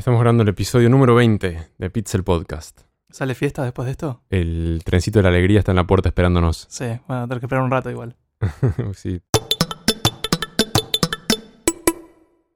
Estamos grabando el episodio número 20 de Pixel Podcast. ¿Sale fiesta después de esto? El trencito de la alegría está en la puerta esperándonos. Sí, bueno, tener que esperar un rato igual. sí.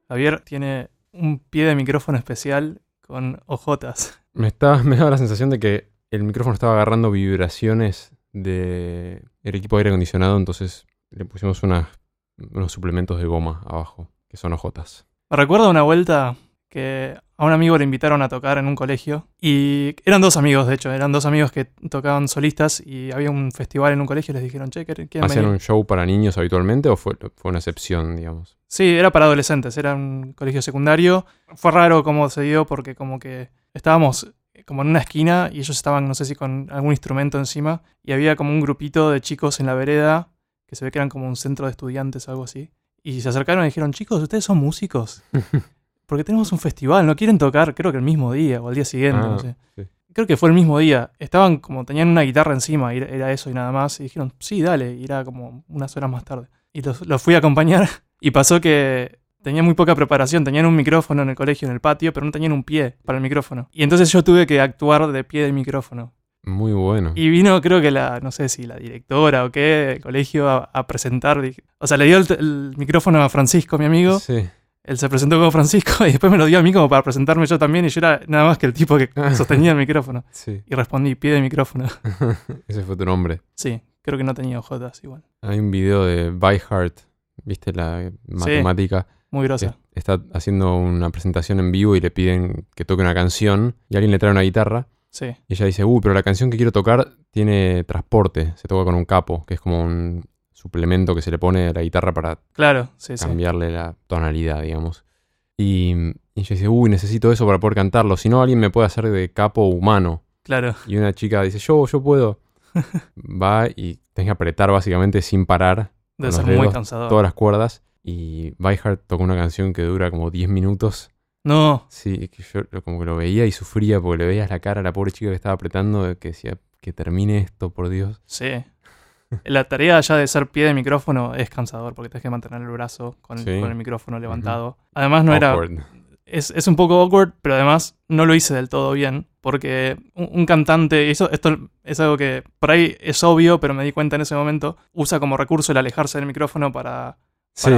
Javier tiene un pie de micrófono especial con ojotas. Me, está, me da la sensación de que el micrófono estaba agarrando vibraciones del equipo de aire acondicionado, entonces le pusimos unos suplementos de goma abajo, que son ojotas. Me recuerdo una vuelta que a un amigo le invitaron a tocar en un colegio y eran dos amigos, de hecho, eran dos amigos que tocaban solistas y había un festival en un colegio y les dijeron, che, ¿quieren ¿Hacían venir?". un show para niños habitualmente o fue, fue una excepción, digamos? Sí, era para adolescentes, era un colegio secundario. Fue raro cómo se dio porque como que estábamos como en una esquina y ellos estaban, no sé si con algún instrumento encima, y había como un grupito de chicos en la vereda, que se ve que eran como un centro de estudiantes o algo así. Y se acercaron y dijeron, chicos, ¿ustedes son músicos? Porque tenemos un festival, ¿no quieren tocar? Creo que el mismo día o al día siguiente, Ah, no sé. sí. Creo que fue el mismo día. Estaban como, tenían una guitarra encima, era- eso y nada más. Y dijeron, sí, dale, y era como unas horas más tarde. Y los, los fui a acompañar y pasó que tenían muy poca preparación. Tenían un micrófono en el colegio, en el patio, pero no tenían un pie para el micrófono. Y entonces yo tuve que actuar de pie del micrófono. Muy bueno. Y vino, creo que la, no sé si la directora o qué, del colegio a, a presentar. O sea, le dio el, el micrófono a Francisco, mi amigo. Sí. Él se presentó como Francisco y después me lo dio a mí como para presentarme yo también. Y yo era nada más que el tipo que sostenía el micrófono. Sí. Y respondí, pie de micrófono. Ese fue tu nombre. Sí, creo que no tenía ojotas igual. Hay un video de By Heart, ¿viste? La matemática. Muy grosa. está haciendo una presentación en vivo y le piden que toque una canción y alguien le trae una guitarra Sí, y ella dice, uy, pero la canción que quiero tocar tiene transporte, se toca con un capo, que es como un suplemento que se le pone a la guitarra para claro, sí, sí. cambiarle la tonalidad, digamos. Y, y ella dice, uy, necesito eso para poder cantarlo, si no alguien me puede hacer de capo humano. Claro, Y una chica dice, yo, yo puedo. Va y tenés que apretar básicamente sin parar debe ser muy cansador. todas las cuerdas. Y Byheart tocó una canción que dura como 10 minutos. No, Sí, que yo lo- como que lo veía y sufría porque le veías la cara a la pobre chica que estaba apretando, que decía que termine esto, por Dios. sí. La tarea ya de ser pie de micrófono es cansador porque tienes que mantener el brazo con el, Sí. con el micrófono levantado. Además, no era. Es, es un poco awkward, pero además no lo hice del todo bien. Porque un, un cantante, eso, esto es algo que por ahí es obvio, pero me di cuenta en ese momento, usa como recurso el alejarse del micrófono para, Sí,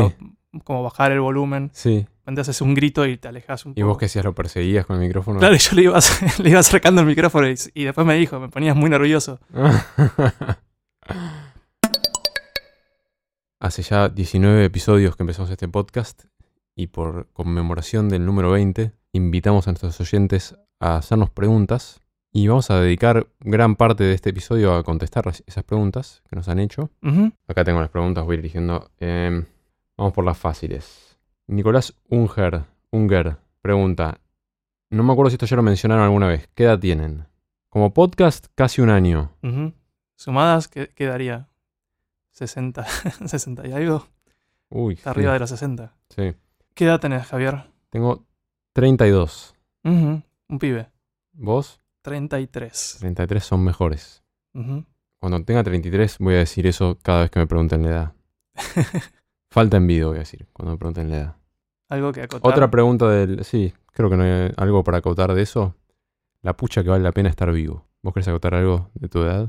como bajar el volumen. sí. Entonces haces un grito y te alejas un poco. Y vos que hacías lo perseguías con el micrófono. Claro, yo le iba, le iba acercando el micrófono y, y después me dijo, me ponías muy nervioso. Hace ya 19 episodios que empezamos este podcast y por conmemoración del número 20 invitamos a nuestros oyentes a hacernos preguntas y vamos a dedicar gran parte de este episodio a contestar esas preguntas que nos han hecho. Acá tengo las preguntas, voy eligiendo. Em, vamos por las fáciles. Nicolás Unger, Unger pregunta, no me acuerdo si esto ya lo mencionaron alguna vez, ¿qué edad tienen? Como podcast, casi un año. Sumadas, ¿qué quedaría? 60, 60 y algo. Uy, Está arriba de los 60. sí. ¿Qué edad tenés, Javier? Tengo 32. Ujú. Un pibe. ¿Vos? 33. 33 son mejores. Ujú. Cuando tenga 33 voy a decir eso cada vez que me pregunten la edad. Falta envidia voy a decir cuando me pregunten la edad. Algo que acotar. Otra pregunta del... Sí, creo que no hay algo para acotar de eso. La pucha que vale la pena estar vivo. ¿Vos querés acotar algo de tu edad?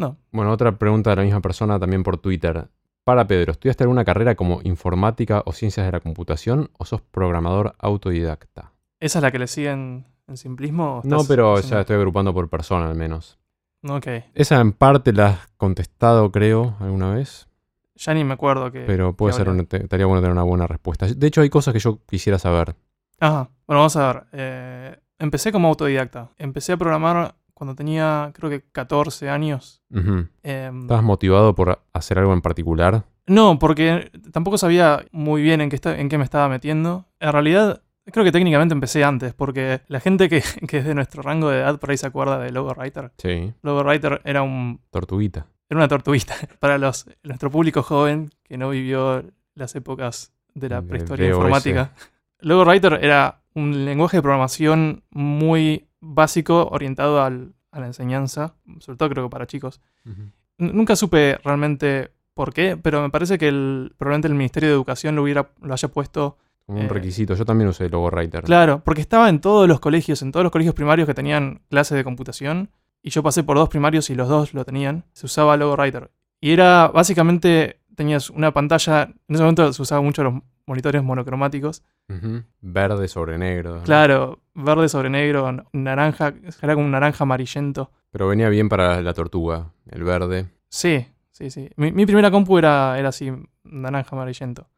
No. Bueno, otra pregunta de la misma persona también por Twitter. Para Pedro, ¿estudiaste alguna carrera como informática o ciencias de la computación o sos programador autodidacta? ¿Esa es la que le siguen en simplismo? No, pero haciendo- ya estoy agrupando por persona al menos. Ok. Esa en parte la has contestado, creo, alguna vez. Ya ni me acuerdo que... Pero puede que ser, una- estaría bueno tener una buena respuesta. De hecho, hay cosas que yo quisiera saber. Ajá. Bueno, vamos a ver. Eh, empecé como autodidacta. Empecé a programar cuando tenía, creo que 14 años. Em, ¿Estabas motivado por hacer algo en particular? No, porque tampoco sabía muy bien en qué, en qué me estaba metiendo. En realidad, creo que técnicamente empecé antes, porque la gente que, que es de nuestro rango de edad por ahí se acuerda de Logo Writer. Sí. Logo Writer era, un, Tortuguita. era una tortuguita para los, nuestro público joven que no vivió las épocas de la prehistoria informática. Logo Writer era un lenguaje de programación muy básico orientado al- a la enseñanza, sobre todo creo que para chicos. Nunca supe realmente por qué, pero me parece que el, probablemente el Ministerio de Educación lo, hubiera, lo haya puesto Como un Eh, requisito. Yo también usé Logo Writer. Claro, porque estaba en todos los colegios, en todos los colegios primarios que tenían clase de computación. Y yo pasé por dos primarios y los dos lo tenían. Se usaba Logo Writer. Y era básicamente, tenías una pantalla, en ese momento se usaban mucho los monitores monocromáticos. Verde sobre negro. Claro, verde sobre negro, naranja, era como un naranja amarillento. Pero venía bien para la tortuga, el verde. Sí, sí, sí. Mi, mi primera compu era, era así, naranja amarillento.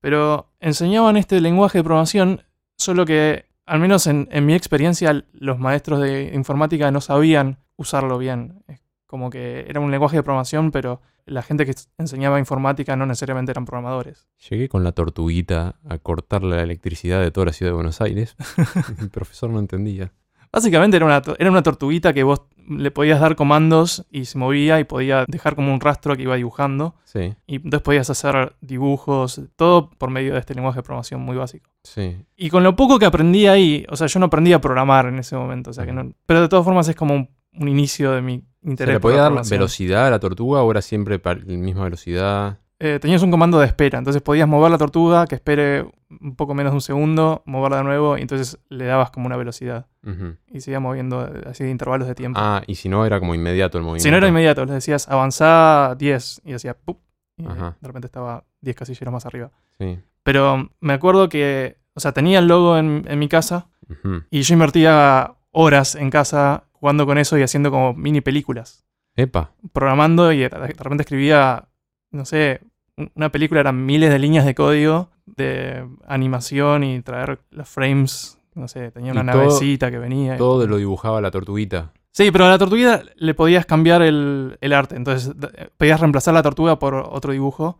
Pero enseñaban este lenguaje de programación, solo que, al menos en, en mi experiencia, los maestros de informática no sabían usarlo bien. Es como que era un lenguaje de programación, pero la gente que enseñaba informática no necesariamente eran programadores. Llegué con la tortuguita a cortarle la electricidad de toda la ciudad de Buenos Aires. Mi profesor no entendía. Básicamente era una, era una tortuguita que vos le podías dar comandos y se movía y podía dejar como un rastro que iba dibujando. Sí, Y entonces podías hacer dibujos, todo por medio de este lenguaje de programación muy básico. sí. Y con lo poco que aprendí ahí, o sea, yo no aprendí a programar en ese momento, o sea que no. Pero de todas formas es como un, un inicio de mi ¿Se interés. le por podía la dar velocidad a la tortuga o era siempre la misma velocidad? Eh, tenías un comando de espera, entonces podías mover la tortuga que espere un poco menos de un segundo, moverla de nuevo, y entonces le dabas como una velocidad. Y se iba moviendo eh, así de intervalos de tiempo. Ah, y si no era como inmediato el movimiento. si no era inmediato, le decías avanzá 10 y decía ¡pup! y Ajá. de repente estaba 10 casilleros más arriba. Sí. Pero me acuerdo que, o sea, tenía el logo en, en mi casa y yo invertía horas en casa jugando con eso y haciendo como mini películas. Epa. Programando y de repente escribía, no sé, un- una película eran miles de líneas de código de animación y traer los frames. No sé, tenía una todo- navecita que venía. y- Todo lo dibujaba la tortuguita. Sí, pero a la tortuga le podías cambiar el, el arte. Entonces podías reemplazar la tortuga por otro dibujo.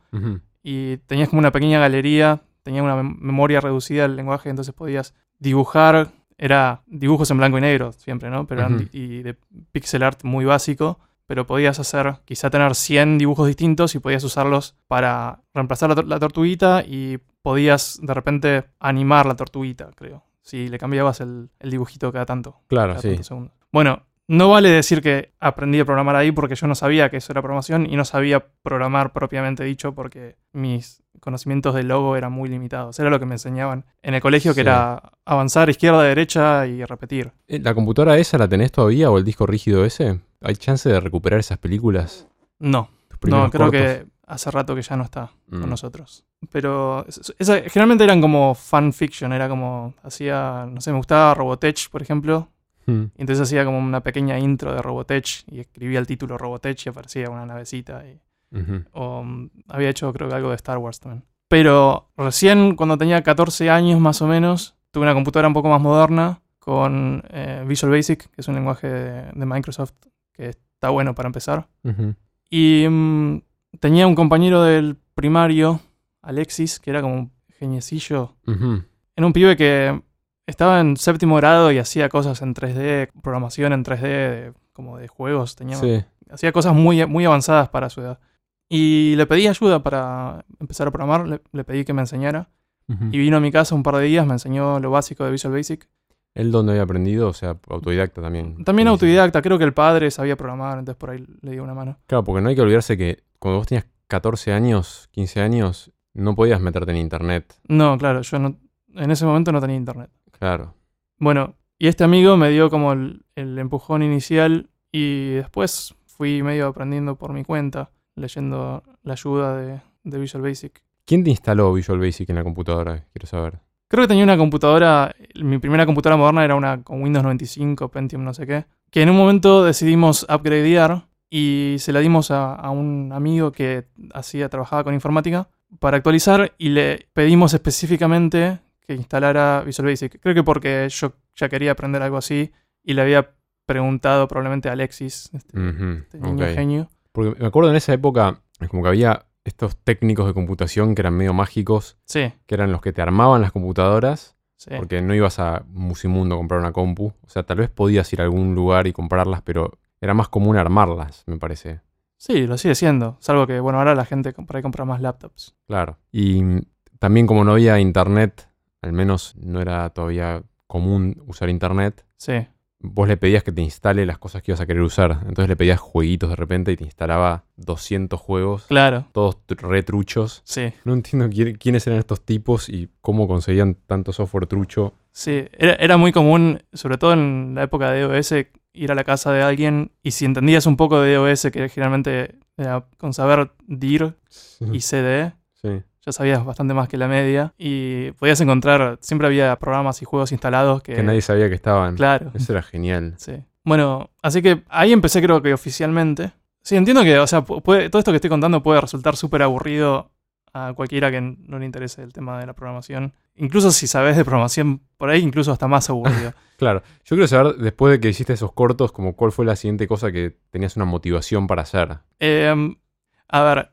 Y tenías como una pequeña galería, tenía una mem- memoria reducida del lenguaje, entonces podías dibujar, era dibujos en blanco y negro siempre, ¿no? Pero eran y de pixel art muy básico, pero podías hacer, quizá tener 100 dibujos distintos y podías usarlos para reemplazar la, tor- la tortuguita y podías de repente animar la tortuguita, creo, si le cambiabas el, el dibujito cada tanto. Claro, cada sí. Bueno, no vale decir que aprendí a programar ahí porque yo no sabía que eso era programación y no sabía programar propiamente dicho porque mis conocimientos de logo eran muy limitados. Era lo que me enseñaban en el colegio, que era avanzar izquierda, derecha y repetir. Eh, ¿La computadora esa la tenés todavía o el disco rígido ese? ¿Hay chance de recuperar esas películas? No, no, creo cortos? que hace rato que ya no está Mm. con nosotros. Pero es- esa- generalmente eran como fanfiction, era como, hacía, no sé, me gustaba Robotech, por ejemplo, Mm. Y entonces hacía como una pequeña intro de Robotech y escribía el título Robotech y aparecía una navecita. Y, o mm, había hecho creo que algo de Star Wars también. Pero recién cuando tenía 14 años más o menos, tuve una computadora un poco más moderna con eh, Visual Basic, que es un lenguaje de, de Microsoft que está bueno para empezar. Ujú. Y mm, tenía un compañero del primario, Alexis, que era como un geniecillo Ujú. era un pibe que estaba en séptimo grado y hacía cosas en 3D, programación en 3D, de- como de juegos. Tenía, Sí. Hacía cosas muy, muy avanzadas para su edad. Y le pedí ayuda para empezar a programar, le, le pedí que me enseñara. Y vino a mi casa un par de días, me enseñó lo básico de Visual Basic. ¿Él dónde había aprendido? O sea, autodidacta también. También autodidacta, creo que el padre sabía programar, entonces por ahí le di una mano. Claro, porque no hay que olvidarse que cuando vos tenías 14 años, 15 años, no podías meterte en internet. No, claro, yo no, en ese momento no tenía internet. Claro. Bueno, y este amigo me dio como el, el empujón inicial y después fui medio aprendiendo por mi cuenta, leyendo la ayuda de, de Visual Basic. ¿Quién te instaló Visual Basic en la computadora? Quiero saber. Creo que tenía una computadora, mi primera computadora moderna era una con Windows 95, Pentium, no sé qué, que en un momento decidimos upgradear y se la dimos a, a un amigo que hacía, trabajaba con informática para actualizar y le pedimos específicamente que instalara Visual Basic. Creo que porque yo ya quería aprender algo así y le había preguntado probablemente a Alexis, este, este niño ok. genio. Porque me acuerdo en esa época, es como que había estos técnicos de computación que eran medio mágicos, Sí, que eran los que te armaban las computadoras, sí. porque no ibas a Musimundo a comprar una compu. O sea, tal vez podías ir a algún lugar y comprarlas, pero era más común armarlas, me parece. Sí, lo sigue siendo. Salvo que, bueno, ahora la gente por ahí compra más laptops. Claro. Y también como no había internet, al menos no era todavía común usar internet, Sí. vos le pedías que te instale las cosas que ibas a querer usar. Entonces le pedías jueguitos de repente y te instalaba 200 juegos, Claro, todos tr- retruchos. sí. No entiendo quién- quiénes eran estos tipos y cómo conseguían tanto software trucho. Sí, era, era muy común, sobre todo en la época de DOS, ir a la casa de alguien y si entendías un poco de DOS, que generalmente era con saber dir y CD, Sí. Ya sabías bastante más que la media y podías encontrar, siempre había programas y juegos instalados que... Que nadie sabía que estaban. Claro, Eso era genial. sí. Bueno, así que ahí empecé creo que oficialmente. Sí, entiendo que, o sea, puede- todo esto que estoy contando puede resultar súper aburrido a cualquiera que no le interese el tema de la programación. Incluso si sabes de programación, por ahí incluso hasta más aburrido. Claro. Yo quiero saber, después de que hiciste esos cortos, como cuál fue la siguiente cosa que tenías una motivación para hacer. Em, a ver,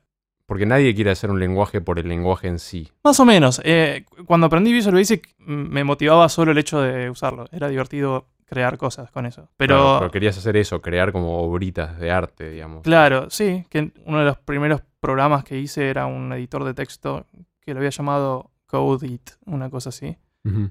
Porque nadie quiere hacer un lenguaje por el lenguaje en sí. Más o menos. eh, cuando aprendí Visual Basic me motivaba solo el hecho de usarlo. Era divertido crear cosas con eso. Pero, Claro, claro, pero querías hacer eso, crear como obritas de arte, digamos. sí, que uno de los primeros programas que hice era un editor de texto que lo había llamado CodeIt, una cosa así, Ujú.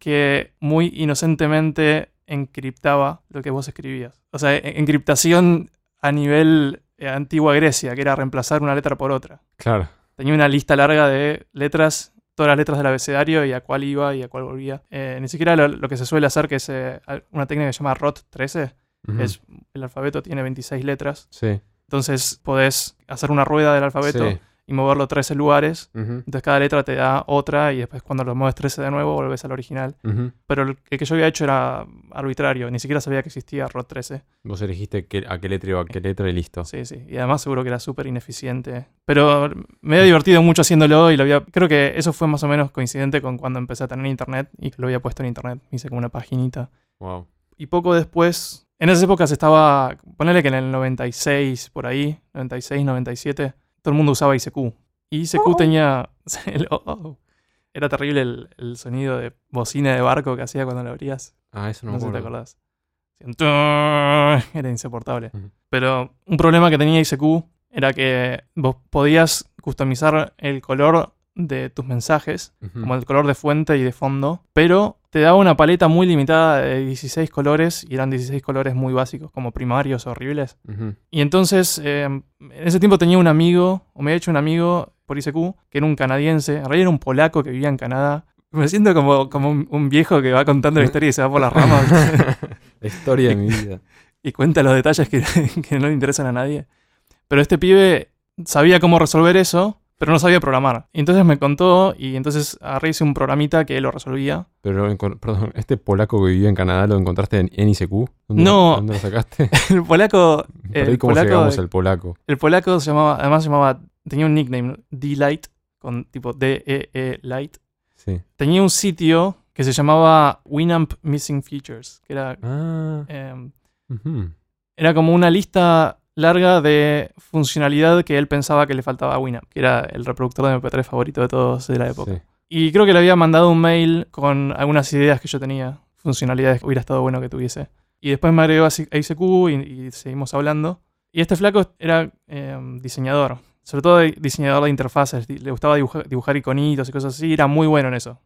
que muy inocentemente encriptaba lo que vos escribías. O sea, en- encriptación a nivel antigua Grecia, que era reemplazar una letra por otra. Claro. Tenía una lista larga de letras, todas las letras del abecedario y a cuál iba y a cuál volvía. Eh, ni siquiera lo, lo que se suele hacer, que es eh, una técnica que se llama ROT13, Ujú. es el alfabeto tiene 26 letras. Sí. Entonces podés hacer una rueda del alfabeto Sí. Y moverlo 13 lugares. Entonces cada letra te da otra y después cuando lo mueves 13 de nuevo volvés al original. Pero el, que yo había hecho era arbitrario, ni siquiera sabía que existía ROT13. Vos elegiste qué- a qué letra iba a qué letra y listo. Sí, sí. Y además seguro que era súper ineficiente. Pero me había divertido mucho haciéndolo y lo había... Creo que eso fue más o menos coincidente con cuando empecé a tener internet y que lo había puesto en internet. Hice como una paginita. Wow. Y poco después... En esas épocas estaba... Ponele que en el 96, por ahí, 96, 97, todo el mundo usaba ICQ. Y ICQ tenía... el- oh, oh. Era terrible el, el sonido de bocina de barco que hacía cuando lo abrías. Ah, eso no, No, me sé si te acuerdo. acordás. Era insoportable. Pero un problema que tenía ICQ era que vos podías customizar el color de tus mensajes, Ujú. como el color de fuente y de fondo, pero te daba una paleta muy limitada de 16 colores y eran 16 colores muy básicos, como primarios horribles. Ujú. Y entonces, eh, en ese tiempo tenía un amigo, o me había hecho un amigo por ICQ, que era un canadiense, en realidad era un polaco que vivía en Canadá. Me siento como, como un, un viejo que va contando la historia y se va por las ramas La historia de mi vida. y cuenta los detalles que, que no le interesan a nadie. Pero este pibe sabía cómo resolver eso, pero no sabía programar. Y entonces me contó y entonces agarré hice un programita que lo resolvía. Pero, perdón, ¿este polaco que vivía en Canadá lo encontraste en, en ICQ? ¿Dónde, No. ¿Dónde lo sacaste? El polaco, Perdí el cómo polaco, llegamos al polaco. el polaco se llamaba, además se llamaba, tenía un nickname, D-Light, con tipo D-E-E Light. Sí. Tenía un sitio que se llamaba Winamp Missing Features, que era, Ah. em, era como una lista larga de funcionalidad que él pensaba que le faltaba a Winamp, que era el reproductor de MP3 favorito de todos de la época. Sí. Y creo que le había mandado un mail con algunas ideas que yo tenía, funcionalidades que hubiera estado bueno que tuviese. Y después me agregó a ICQ y, y seguimos hablando. Y este flaco era eh, diseñador, sobre todo diseñador de interfaces, le gustaba dibujar, dibujar iconitos y cosas así, era muy bueno en eso.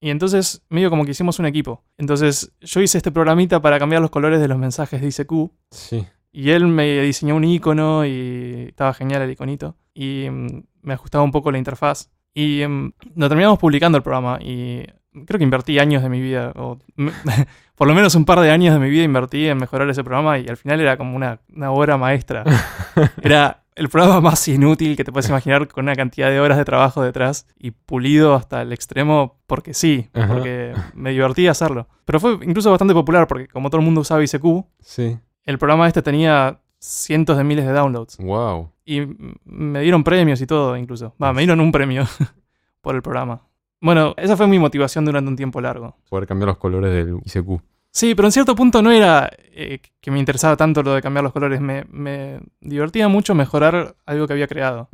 Y entonces, medio como que hicimos un equipo. Entonces, yo hice este programita para cambiar los colores de los mensajes de ICQ. Sí. Y él me diseñó un icono y estaba genial el iconito. Y mm, me ajustaba un poco la interfaz. Y mm, lo terminamos publicando el programa. Y creo que invertí años de mi vida. O, por lo menos un par de años de mi vida invertí en mejorar ese programa. Y al final era como una, una obra maestra. Era el programa más inútil que te puedes imaginar con una cantidad de horas de trabajo detrás. Y pulido hasta el extremo porque sí. Ajá. Porque me divertí hacerlo. Pero fue incluso bastante popular porque como todo el mundo usaba ICQ, Sí. El programa este tenía cientos de miles de downloads. Wow. Y me dieron premios y todo, incluso. Va, me dieron un premio por el programa. Bueno, esa fue mi motivación durante un tiempo largo. Poder cambiar los colores del ICQ. Sí, pero en cierto punto no era eh, que me interesaba tanto lo de cambiar los colores. Me, me divertía mucho mejorar algo que había creado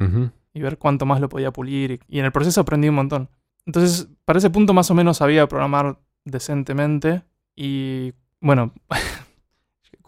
y ver cuánto más lo podía pulir. Y, y en el proceso aprendí un montón. Entonces, para ese punto más o menos sabía programar decentemente. Y bueno,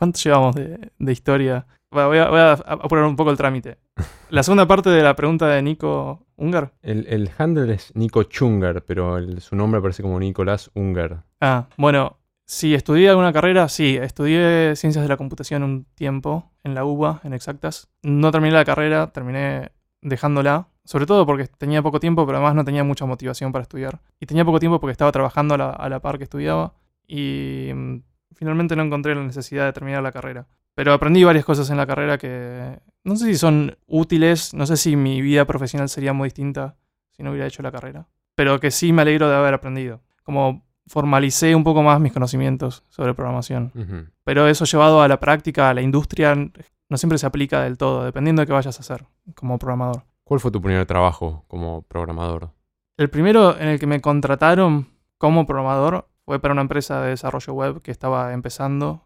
¿cuánto llevamos de, de historia? Voy a, voy a apurar un poco el trámite. La segunda parte de la pregunta de Nico Ungar. El, el handle es Nico Chunger, pero el- su nombre aparece como Nicolás Unger. Ah, bueno, Si estudié alguna carrera, sí. Estudié ciencias de la computación un tiempo en la UBA, en exactas. No terminé la carrera, terminé dejándola. Sobre todo porque tenía poco tiempo, pero además no tenía mucha motivación para estudiar. Y tenía poco tiempo porque estaba trabajando a la, a la par que estudiaba. Y mm, finalmente no encontré la necesidad de terminar la carrera. Pero aprendí varias cosas en la carrera que no sé si son útiles, no sé si mi vida profesional sería muy distinta si no hubiera hecho la carrera. Pero que sí me alegro de haber aprendido. Como formalicé un poco más mis conocimientos sobre programación. Pero eso llevado a la práctica, a la industria, no siempre se aplica del todo, dependiendo de qué vayas a hacer como programador. ¿Cuál fue tu primer trabajo como programador? El primero en el que me contrataron como programador fue para una empresa de desarrollo web que estaba empezando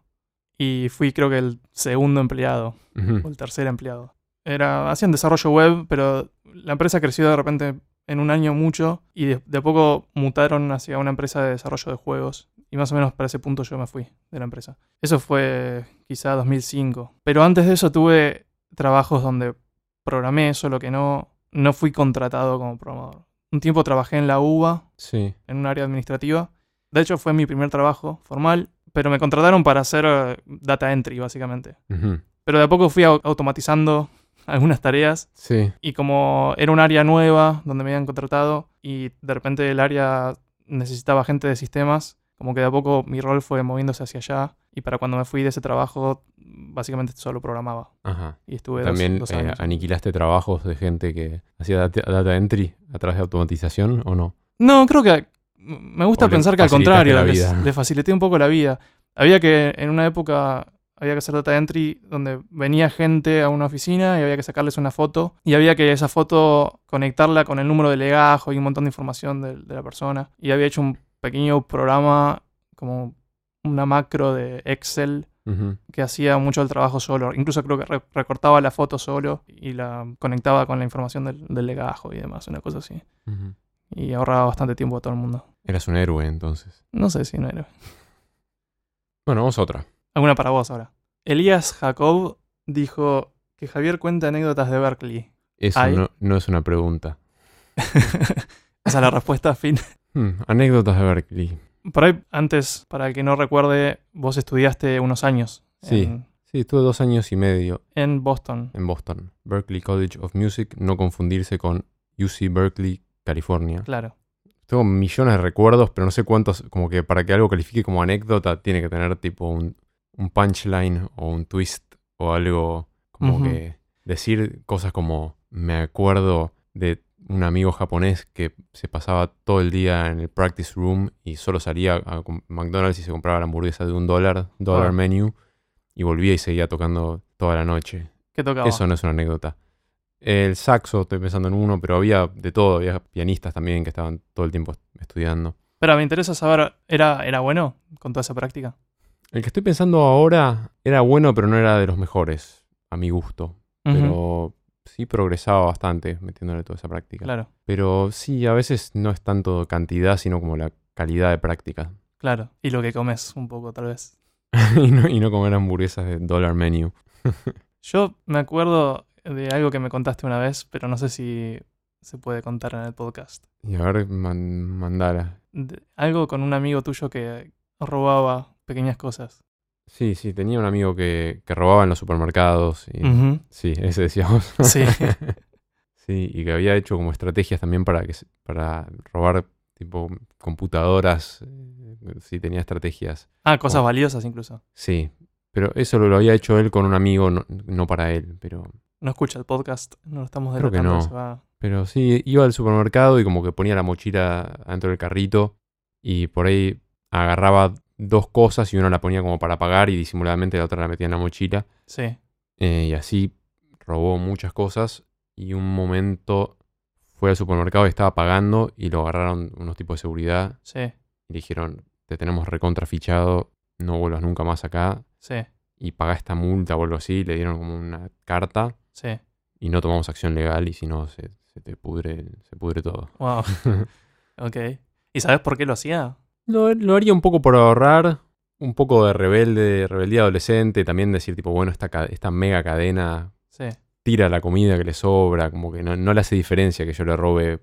y fui creo que el segundo empleado o el tercer empleado. Era, hacían desarrollo web, pero la empresa creció de repente en un año mucho y de, de a poco mutaron hacia una empresa de desarrollo de juegos. Y más o menos para ese punto yo me fui de la empresa. Eso fue quizá 2005. Pero antes de eso tuve trabajos donde programé, solo que no, no fui contratado como programador. Un tiempo trabajé en la UBA, Sí. en un área administrativa. De hecho fue mi primer trabajo formal, pero me contrataron para hacer eh, data entry básicamente. Pero de a poco fui au- automatizando algunas tareas Sí. y como era un área nueva donde me habían contratado y de repente el área necesitaba gente de sistemas, como que de a poco mi rol fue moviéndose hacia allá y para cuando me fui de ese trabajo básicamente solo programaba Ajá. y estuve ¿También dos, eh, años. aniquilaste trabajos de gente que hacía data, data entry a través de automatización o no? No, creo que me gusta O pensar que al contrario, la les- vida. le facilité un poco la vida. Había que, en una época, había que hacer data entry donde venía gente a una oficina y había que sacarles una foto y había que esa foto conectarla con el número de legajo y un montón de información de, de la persona. Y había hecho un pequeño programa, como una macro de Excel que hacía mucho el trabajo solo. Incluso creo que re- recortaba la foto solo y la conectaba con la información del, del legajo y demás, una cosa así. Y ahorraba bastante tiempo a todo el mundo. Eras un héroe entonces. No sé si no era. Bueno, vamos a otra. Alguna para vos ahora. Elías Jacob dijo que Javier cuenta anécdotas de Berkeley. Eso no, no es una pregunta. Esa es la respuesta, fin. Hmm, anécdotas de Berkeley. Por ahí, antes, para el que no recuerde, vos estudiaste unos años Sí. en, Sí, estuve dos años y medio en Boston. en Boston. Berkeley College of Music, no confundirse con UC Berkeley, California. Claro, Tengo millones de recuerdos, pero no sé cuántos, como que para que algo califique como anécdota, tiene que tener tipo un, un punchline o un twist o algo como que decir cosas como me acuerdo de un amigo japonés que se pasaba todo el día en el practice room y solo salía a McDonald's y se compraba la hamburguesa de un dólar, dólar Ah. menu, y volvía y seguía tocando toda la noche. ¿qué tocaba? Eso no es una anécdota. El saxo, estoy pensando en uno, pero había de todo, había pianistas también que estaban todo el tiempo estudiando. Pero me interesa saber, ¿era, ¿era bueno con toda esa práctica? El que estoy pensando ahora era bueno, pero no era de los mejores, a mi gusto. Pero sí progresaba bastante metiéndole toda esa práctica. Claro, Pero sí, a veces no es tanto cantidad, sino como la calidad de práctica. claro. Y lo que comes un poco, tal vez. y, no, y no comer hamburguesas de dollar menu. Yo me acuerdo de algo que me contaste una vez, pero no sé si se puede contar en el podcast. Y a ver, man- mandala. De- algo con un amigo tuyo que robaba pequeñas cosas. Sí, sí, tenía un amigo que, que robaba en los supermercados. Y, Sí, ese decíamos. Sí. sí, y que había hecho como estrategias también para que para robar tipo computadoras. eh, Sí, tenía estrategias. Ah, cosas valiosas incluso. Sí, pero eso lo, lo había hecho él con un amigo, no, no para él. Pero, No escucha el podcast, no lo estamos Creo que no. se va- pero sí, iba al supermercado y como que ponía la mochila dentro del carrito y por ahí agarraba dos cosas y una la ponía como para pagar y disimuladamente la otra la metía en la mochila. Sí, Eh, y así robó muchas cosas y un momento fue al supermercado y estaba pagando y lo agarraron unos tipos de seguridad sí, y le dijeron, te tenemos recontrafichado, no vuelvas nunca más acá sí, y paga esta multa o algo así. Le dieron como una carta sí. y no tomamos acción legal y si no se, se te pudre, se pudre todo. Wow. ok. ¿Y sabes por qué lo hacía? Lo, lo haría un poco por ahorrar, un poco de rebelde, rebeldía adolescente, también decir tipo, bueno, esta, esta mega cadena Sí, tira la comida que le sobra, como que no, no le hace diferencia que yo le robe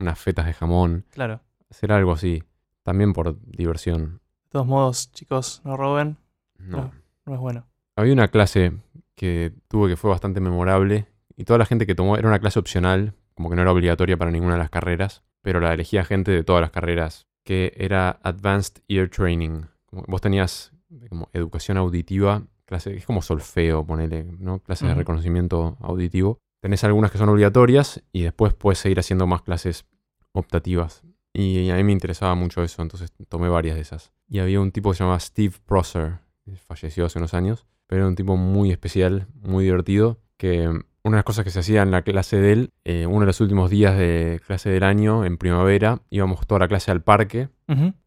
unas fetas de jamón. claro. Hacer algo así, también por diversión. De todos modos, chicos, no roben. No. No. No es bueno. Había una clase que tuve que fue bastante memorable y toda la gente que tomó era una clase opcional, como que no era obligatoria para ninguna de las carreras, pero la elegía gente de todas las carreras, que era Advanced Ear Training. Como vos tenías como educación auditiva, clase, es como solfeo, ponele, ¿no? Clases de reconocimiento auditivo. Tenés algunas que son obligatorias y después puedes seguir haciendo más clases optativas. Y a mí me interesaba mucho eso, entonces tomé varias de esas. Y había un tipo que se llamaba Steve Prosser, falleció hace unos años, pero era un tipo muy especial, muy divertido, que una de las cosas que se hacía en la clase de él, eh, uno de los últimos días de clase del año, en primavera, íbamos toda la clase al parque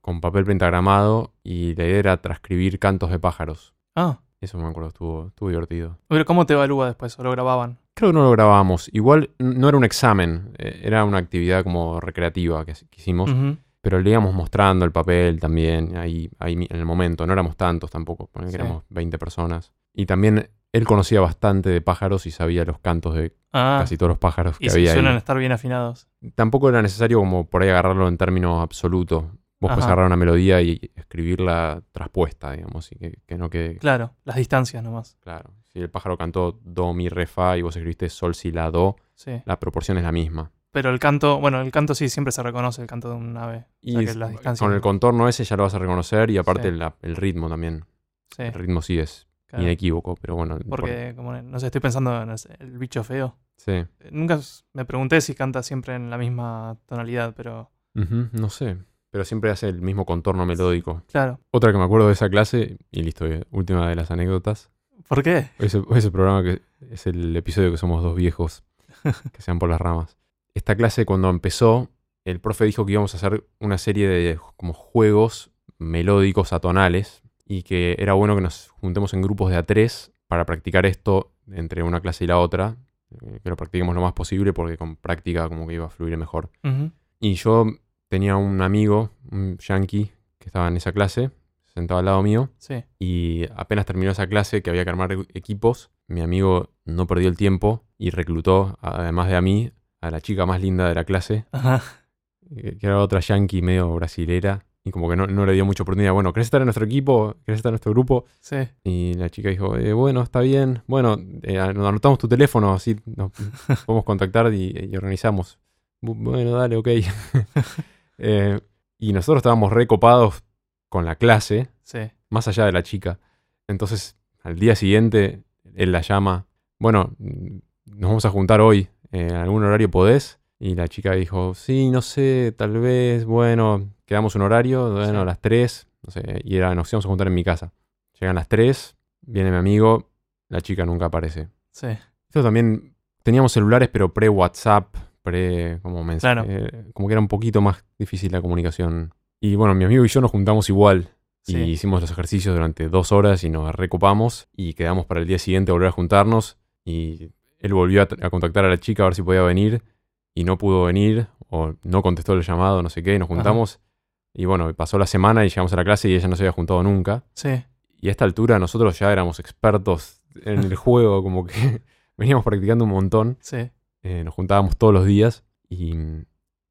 con papel pentagramado y la idea era transcribir cantos de pájaros. Ah, Eso me acuerdo, estuvo, estuvo divertido. pero ¿cómo te evalúa después? ¿O lo grababan? Creo que no lo grabábamos. Igual no era un examen, eh, era una actividad como recreativa que, que hicimos. Pero le íbamos mostrando el papel también, ahí, ahí en el momento. No éramos tantos tampoco, ponen que Sí. éramos 20 personas. Y también él conocía bastante de pájaros y sabía los cantos de Ah, casi todos los pájaros que y había suelen ahí. estar bien afinados. Tampoco era necesario como por ahí agarrarlo en términos absolutos. Vos podés Ajá. agarrar una melodía y escribirla traspuesta, digamos, y que, que no quede Claro, las distancias nomás. claro. Si el pájaro cantó do, mi, re, fa y vos escribiste sol, si, la, do, Sí. la proporción es la misma. Pero el canto, bueno, el canto sí siempre se reconoce, el canto de un ave. Y o sea que con el contorno ese ya lo vas a reconocer y aparte Sí. la- el ritmo también. Sí, El ritmo sí es claro. inequívoco, pero bueno. por- Porque, como, no sé, estoy pensando en el bicho feo. sí. Eh, Nunca me pregunté si canta siempre en la misma tonalidad, pero no sé. Pero siempre hace el mismo contorno melódico. claro. Otra que me acuerdo de esa clase, y listo, eh, última de las anécdotas. ¿Por qué? Ese, ese programa que es el episodio que somos dos viejos que sean por las ramas. Esta clase cuando empezó, el profe dijo que íbamos a hacer una serie de como juegos melódicos atonales y que era bueno que nos juntemos en grupos de a tres para practicar esto entre una clase y la otra, eh, que lo practiquemos lo más posible porque con práctica como que iba a fluir mejor. Y yo tenía un amigo, un yankee, que estaba en esa clase, sentado al lado mío, Sí. y apenas terminó esa clase que había que armar equipos, mi amigo no perdió el tiempo y reclutó, además de a mí, a la chica más linda de la clase, Ajá. eh, que era otra yankee medio brasilera, y como que no, no le dio mucha oportunidad. Bueno, ¿querés estar en nuestro equipo? ¿Querés estar en nuestro grupo? Sí. Y la chica dijo, "Eh, bueno, está bien. Bueno, eh, an- anotamos tu teléfono, así nos podemos contactar y, y organizamos. Bu- Bueno, dale, ok. Eh, y nosotros estábamos recopados con la clase, Sí. más allá de la chica. Entonces, al día siguiente, él la llama, bueno, mm, nos vamos a juntar hoy, eh, ¿en algún horario podés? Y la chica dijo, sí, no sé, tal vez, bueno, quedamos un horario, bueno, a las 3, no sé, y era, nos íbamos a juntar en mi casa. Llegan las 3, viene mi amigo, la chica nunca aparece. Sí. Esto también, teníamos celulares, pero pre-WhatsApp, pre, como mensaje, Claro. eh, como que era un poquito más difícil la comunicación. Y bueno, mi amigo y yo nos juntamos igual. Sí. Y hicimos los ejercicios durante dos horas y nos recopamos y quedamos para el día siguiente a volver a juntarnos y él volvió a, contactar a la chica a ver si podía venir y no pudo venir o no contestó el llamado, no sé qué, y nos Ajá. juntamos y bueno, pasó la semana y llegamos a la clase y ella no se había juntado nunca Sí. y a esta altura nosotros ya éramos expertos en el juego, como que veníamos practicando un montón, Sí. eh, nos juntábamos todos los días y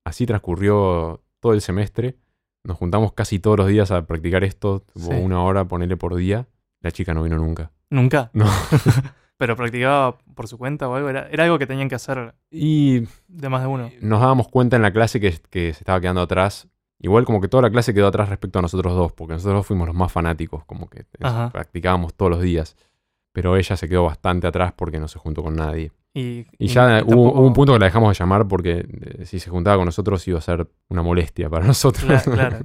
así transcurrió todo el semestre. Nos juntamos casi todos los días a practicar esto, Sí. una hora, ponerle por día. La chica no vino nunca. ¿Nunca? No. ¿Pero practicaba por su cuenta o algo? ¿Era, era algo que tenían que hacer Y de más de uno? nos dábamos cuenta en la clase que, que se estaba quedando atrás. Igual como que toda la clase quedó atrás respecto a nosotros dos, porque nosotros dos fuimos los más fanáticos, como que Ajá. practicábamos todos los días. Pero ella se quedó bastante atrás porque no se juntó con nadie. Y, Y ya hubo, tampoco- hubo un punto que la dejamos de llamar porque eh, si se juntaba con nosotros iba a ser una molestia para nosotros. Cla- claro.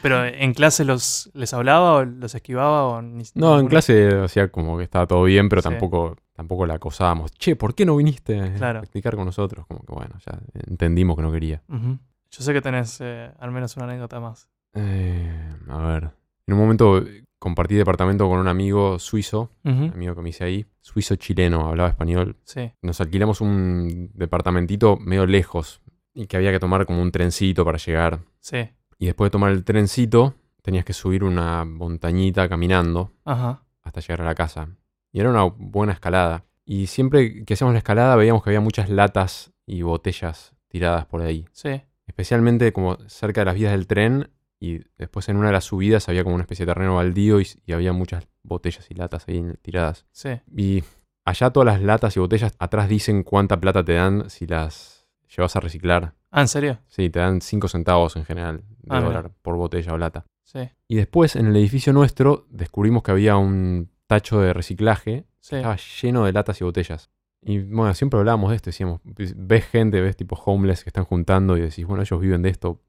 Pero en clase los les hablaba o los esquivaba o ni No, en clase hacía como que estaba todo bien, pero Sí. tampoco, tampoco la acosábamos. Che, ¿por qué no viniste a practicar con nosotros? Como que bueno, ya entendimos que no quería. Yo sé que tenés eh, al menos una anécdota más. Eh, a ver. En un momento compartí departamento con un amigo suizo, Ujú. amigo que me hice ahí, suizo chileno, hablaba español. Sí. Nos alquilamos un departamentito medio lejos y que había que tomar como un trencito para llegar. Sí. Y después de tomar el trencito, tenías que subir una montañita caminando Ajá. hasta llegar a la casa. Y era una buena escalada. Y siempre que hacíamos la escalada veíamos que había muchas latas y botellas tiradas por ahí. Sí. Especialmente como cerca de las vías del tren y después en una de las subidas había como una especie de terreno baldío y, y había muchas botellas y latas ahí tiradas. Sí. Y allá todas las latas y botellas atrás dicen cuánta plata te dan si las llevas a reciclar. Ah, ¿en serio? Sí, te dan 5 centavos en general de Ah, mira. dólar por botella o lata. Sí. Y después en el edificio nuestro descubrimos que había un tacho de reciclaje Sí. estaba lleno de latas y botellas. Y bueno, siempre hablábamos de esto, decíamos, ves gente, ves tipo homeless que están juntando y decís, bueno, ellos viven de esto.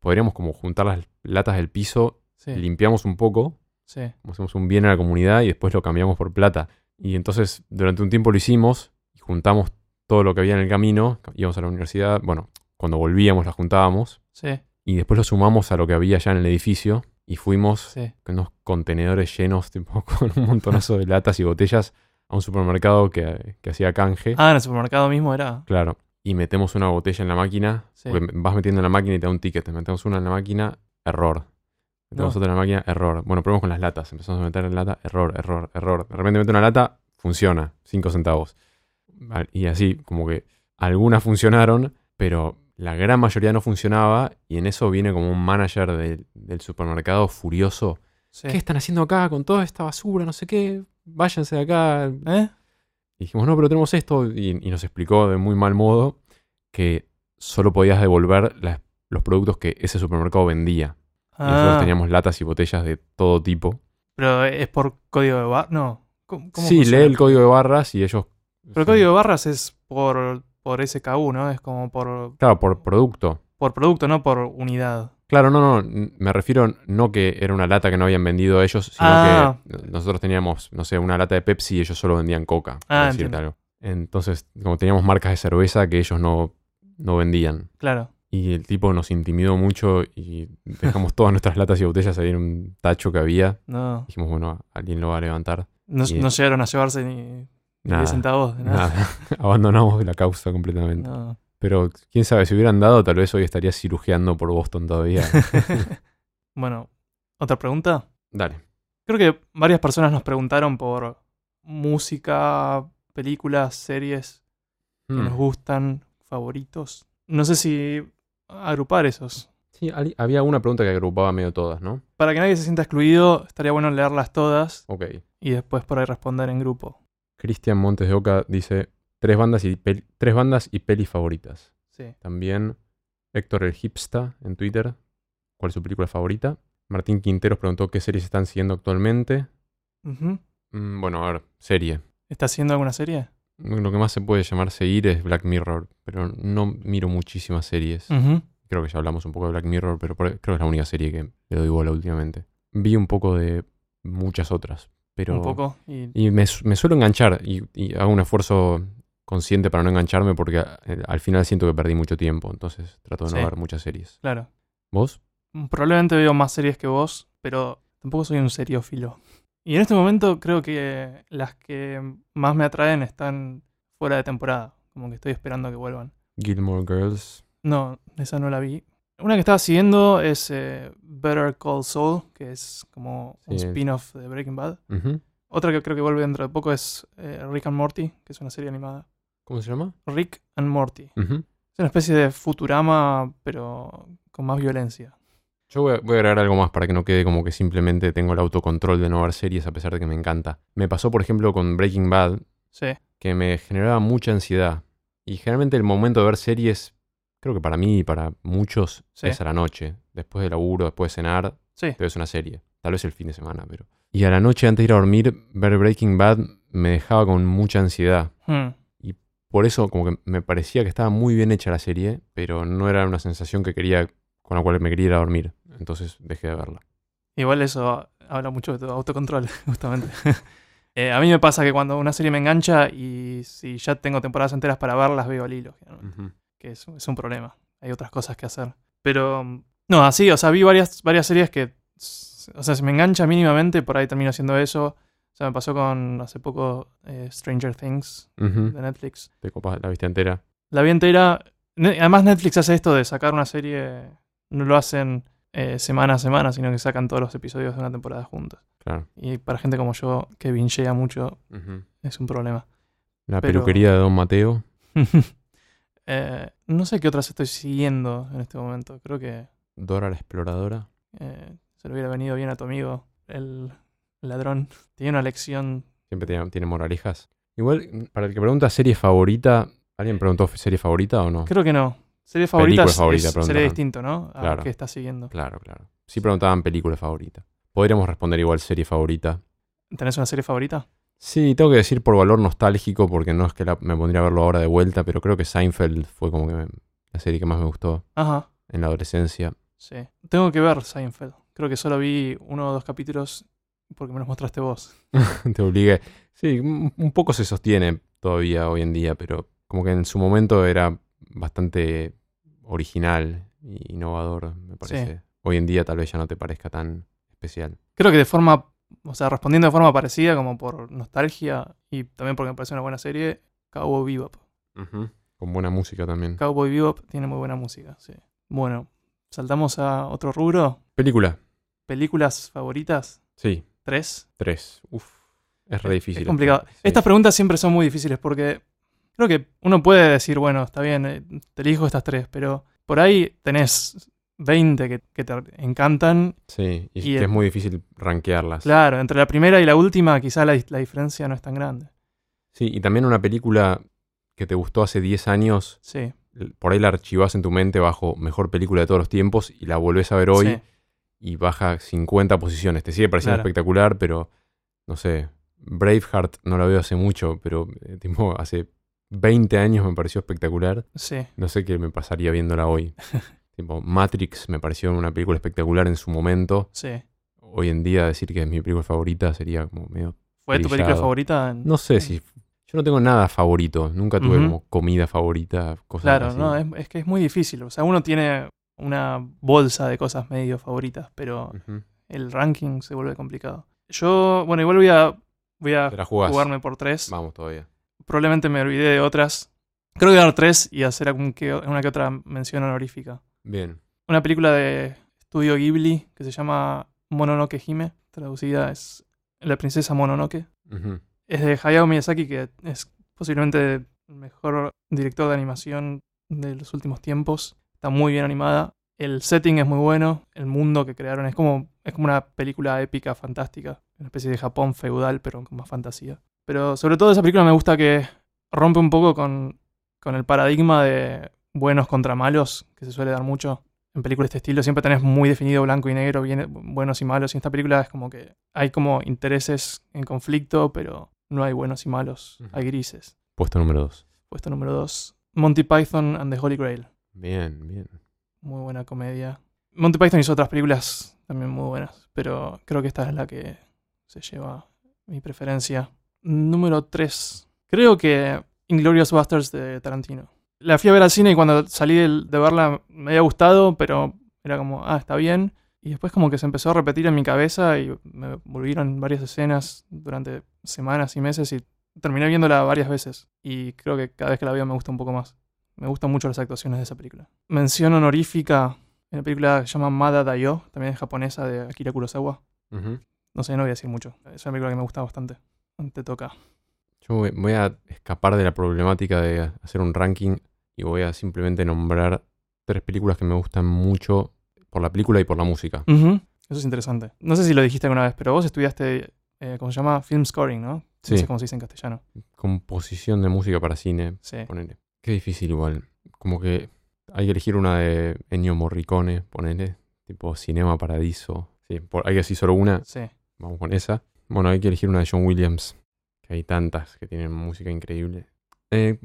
Podríamos como juntar las latas del piso, Sí. limpiamos un poco, Sí. como hacemos un bien a la comunidad y después lo cambiamos por plata. Y entonces durante un tiempo lo hicimos y juntamos todo lo que había en el camino, íbamos a la universidad, bueno, cuando volvíamos la juntábamos Sí. Y después lo sumamos a lo que había ya en el edificio y fuimos Sí. con unos contenedores llenos, tipo, con un montonazo de latas y botellas a un supermercado que, que hacía canje. Ah, en el supermercado mismo era. Claro. Y metemos una botella en la máquina. Sí. Vas metiendo en la máquina y te da un ticket. Metemos una en la máquina, error. Metemos No. otra en la máquina, error. Bueno, probemos con las latas. Empezamos a meter en lata, error, error, error. De repente meto una lata, funciona. 5 centavos. Y así, como que algunas funcionaron, pero la gran mayoría no funcionaba. Y en eso viene como un manager del- del supermercado furioso. Sí. ¿Qué están haciendo acá con toda esta basura? No sé qué. Váyanse de acá. ¿Eh? Y dijimos, no, pero tenemos esto. Y, y nos explicó de muy mal modo que solo podías devolver las- los productos que ese supermercado vendía. Y nosotros Ah, teníamos latas y botellas de todo tipo. pero es por código de barras. No. ¿Cómo, cómo Sí, funciona? lee el código de barras y ellos. Pero el código de barras es por, por SKU, ¿no? Es como por, Claro, por producto. por producto, no por unidad. Claro, no, no, me refiero no que era una lata que no habían vendido ellos, sino Ah. que nosotros teníamos, no sé, una lata de Pepsi y ellos solo vendían Coca, Ah, decirte algo. Entonces, como teníamos marcas de cerveza que ellos no, no vendían. Claro. Y el tipo nos intimidó mucho y dejamos todas nuestras latas y botellas ahí en un tacho que había. No. Dijimos, bueno, alguien lo va a levantar. No, Y- no llegaron a llevarse ni Nada, 10 centavos nada. Nada, abandonamos la causa completamente. No. Pero quién sabe, si hubieran dado, tal vez hoy estaría cirugiando por Boston todavía. bueno, ¿otra pregunta? Dale. Creo que varias personas nos preguntaron por música, películas, series que Mm. nos gustan, favoritos. No sé si agrupar esos. Sí, había una pregunta que agrupaba medio todas, ¿no? Para que nadie se sienta excluido, estaría bueno leerlas todas Ok. y después por ahí responder en grupo. Cristian Montes de Oca dice tres bandas y tres bandas y pelis favoritas. Sí. También Héctor el Hipsta en Twitter. ¿Cuál es su película favorita? Martín Quinteros preguntó qué series están siguiendo actualmente. Mm, bueno, a ver, serie. ¿Estás haciendo alguna serie? Lo que más se puede llamar seguir es Black Mirror, pero no miro muchísimas series. Ujú. Creo que ya hablamos un poco de Black Mirror, pero creo que es la única serie que le doy bola últimamente. Vi un poco de muchas otras, pero... Un poco. Y, Y me, su- me suelo enganchar y, y hago un esfuerzo consciente para no engancharme porque a- eh, al final siento que perdí mucho tiempo, entonces trato de no Sí. ver muchas series. claro. ¿Vos? Probablemente veo más series que vos, pero tampoco soy un seriófilo. Y en este momento creo que las que más me atraen están fuera de temporada. Como que estoy esperando a que vuelvan. Gilmore Girls. No, esa no la vi. Una que estaba siguiendo es eh, Better Call Saul, que es como un spin-off de Breaking Bad. Otra que creo que vuelve dentro de poco es eh, Rick and Morty, que es una serie animada. ¿Cómo se llama? Rick and Morty. Es una especie de Futurama, pero con más violencia. Yo voy a, voy a agregar algo más para que no quede como que simplemente tengo el autocontrol de no ver series a pesar de que me encanta. Me pasó, por ejemplo, con Breaking Bad, Sí, que me generaba mucha ansiedad. Y generalmente el momento de ver series, creo que para mí y para muchos, Sí. es a la noche. Después del laburo, después de cenar, sí. te ves una serie. Tal vez el fin de semana, pero... Y a la noche antes de ir a dormir, ver Breaking Bad me dejaba con mucha ansiedad. Hmm. Por eso como que me parecía que estaba muy bien hecha la serie, pero no era una sensación que quería, con la cual me quería ir a dormir. Entonces dejé de verla. Igual eso habla mucho de tu autocontrol, justamente. Eh, a mí me pasa que cuando una serie me engancha y si ya tengo temporadas enteras para verlas, veo al hilo, generalmente, que es, es un problema. Hay otras cosas que hacer. Pero, no, así, o sea, vi varias, varias series que, o sea, si me engancha mínimamente, por ahí termino haciendo eso. O sea, me pasó con hace poco eh, Stranger Things de Netflix. Te copas la viste entera. La vi entera. Además, Netflix hace esto de sacar una serie. No lo hacen eh, semana a semana, sino que sacan todos los episodios de una temporada juntos. Claro. Y para gente como yo, que vinchea mucho, es un problema. La Pero- peluquería de Don Mateo. Eh, no sé qué otras estoy siguiendo en este momento. Creo que. Dora la exploradora. Eh, se le hubiera venido bien a tu amigo, el ladrón. Tiene una lección. Siempre tiene, tiene moralejas. Igual, para el que pregunta serie favorita, ¿alguien preguntó serie favorita o no? Creo que no. Serie favorita, favorita, es- sería distinto, ¿no? A Claro. que estás siguiendo. Claro, claro. Sí preguntaban película favorita. Podríamos responder igual serie favorita. ¿Tenés una serie favorita? Sí, tengo que decir por valor nostálgico, porque no es que la- me pondría a verlo ahora de vuelta, pero creo que Seinfeld fue como que me- la serie que más me gustó Ajá, en la adolescencia. sí. Tengo que ver Seinfeld. Creo que solo vi uno o dos capítulos porque me los mostraste vos. Te obligué. Sí, un un poco se sostiene todavía hoy en día, pero como que en su momento era bastante original e innovador, me parece. Hoy en día tal vez ya no te parezca tan especial. Creo que de forma, o sea, respondiendo de forma parecida, como por nostalgia y también porque me parece una buena serie, Cowboy Bebop. Con buena música también. Cowboy Bebop tiene muy buena música, sí. Bueno, saltamos a otro rubro. Película. Películas favoritas, Sí, tres. tres. Uf, es re difícil. Es complicado. Sí. Estas preguntas siempre son muy difíciles porque creo que uno puede decir, bueno, está bien, eh, te elijo estas tres, pero por ahí tenés 20 que, que te encantan. Sí, y, Y que el- es muy difícil rankearlas. Claro, entre la primera y la última quizá la, la diferencia no es tan grande. Sí, y también una película que te gustó hace 10 años, Sí. por ahí la archivás en tu mente bajo mejor película de todos los tiempos y la volvés a ver hoy sí. y baja 50 posiciones. Te sigue pareciendo Claro. espectacular, pero no sé, Braveheart no la veo hace mucho, pero eh, tipo, hace 20 años me pareció espectacular. Sí. No sé qué me pasaría viéndola hoy. tipo, Matrix me pareció una película espectacular en su momento. Sí. Hoy en día decir que es mi película favorita sería como medio... ¿Fue tu película favorita? No sé si... Yo no tengo nada favorito. Nunca tuve como comida favorita, cosas Claro, así. no, es, es que es muy difícil. O sea, uno tiene una bolsa de cosas medio favoritas, pero el ranking se vuelve complicado. Yo, bueno, igual voy a, voy a jugarme por tres. Vamos todavía. Probablemente me olvidé de otras. Creo que voy a dar tres y hacer algún que- una que otra mención honorífica. Bien. Una película de estudio Ghibli que se llama Mononoke Hime. Traducida es La princesa Mononoke. Es de Hayao Miyazaki, que es posiblemente el mejor director de animación de los últimos tiempos. Está muy bien animada. El setting es muy bueno. El mundo que crearon es como, es como una película épica, fantástica. Una especie de Japón feudal, pero con más fantasía. Pero sobre todo esa película me gusta que rompe un poco con, con el paradigma de buenos contra malos, que se suele dar mucho. En películas de este estilo siempre tenés muy definido blanco y negro, bien, buenos y malos. Y en esta película es como que hay como intereses en conflicto, pero no hay buenos y malos, hay grises. Puesto número dos. Puesto número 2. Monty Python and the Holy Grail. Bien, bien. Muy buena comedia. Monty Python hizo otras películas también muy buenas, pero creo que esta es la que se lleva mi preferencia. Número 3. Creo que Inglorious Basterds de Tarantino. La fui a ver al cine y cuando salí de verla me había gustado, pero era como, ah, está bien. Y después como que se empezó a repetir en mi cabeza y me volvieron varias escenas durante semanas y meses y terminé viéndola varias veces. Y creo que cada vez que la veo me gusta un poco más. Me gustan mucho las actuaciones de esa película. Mención honorífica en una película que se llama Mada Dayo, también es japonesa de Akira Kurosawa. No sé, no voy a decir mucho. Es una película que me gusta bastante. Te toca. Yo voy a escapar de la problemática de hacer un ranking y voy a simplemente nombrar tres películas que me gustan mucho por la película y por la música. Eso es interesante. No sé si lo dijiste alguna vez, pero vos estudiaste, eh, ¿cómo se llama? Film scoring, ¿no? Sí. No sé cómo se dice en castellano. Composición de música para cine, Sí. ponele. Qué difícil igual. Como que hay que elegir una de Ennio Morricone, ponele. Tipo Cinema Paradiso. Sí, por- hay que decir solo una. Sí. Vamos con esa. Bueno, hay que elegir una de John Williams. Que hay tantas que tienen música increíble. Eh,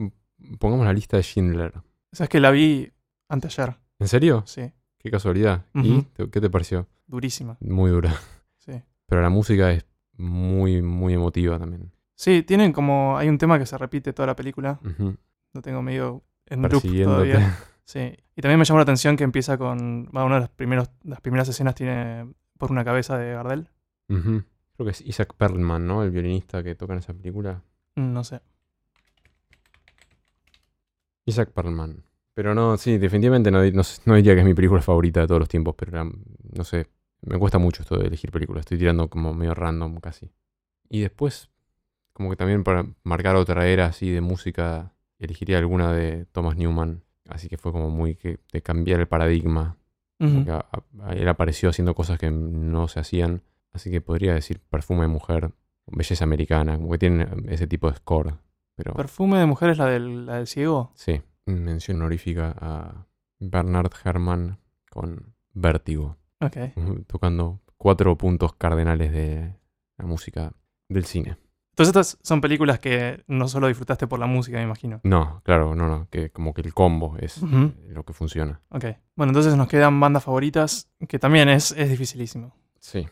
pongamos la lista de Schindler. Esa es que la vi anteayer. ¿En serio? Sí. Qué casualidad. ¿Y Ujú. ¿Te- qué te pareció? Durísima. Muy dura. Sí. Pero la música es muy, muy emotiva también. Sí, tienen como. Hay un tema que se repite toda la película. Ujú. Lo tengo medio en loop todavía. Sí. Y también me llamó la atención que empieza con. bueno, una de las, primeros, las primeras escenas tiene por una cabeza de Gardel. Creo que es Isaac Perlman, ¿no? El violinista que toca en esa película. Mm, No sé. Isaac Perlman. Pero no, sí, definitivamente no, no, no diría que es mi película favorita de todos los tiempos, pero era- no sé, me cuesta mucho esto de elegir películas. Estoy tirando como medio random casi. Y después, como que también para marcar otra era así de música, elegiría alguna de Thomas Newman. Así que fue como muy que, de cambiar el paradigma a- a- él apareció haciendo cosas que no se hacían. Así que podría decir perfume de mujer, belleza americana, como que tienen ese tipo de score. Pero ¿Perfume de mujer es la del, la del ciego? sí, mención honorífica a Bernard Herrmann con Vértigo, Ok. tocando cuatro puntos cardenales de la música del cine. Entonces estas son películas que no solo disfrutaste por la música, me imagino. No, claro, no, no, que como que el combo es Ujú. lo que funciona. Ok. Bueno, entonces nos quedan bandas favoritas, que también es, es dificilísimo. Sí.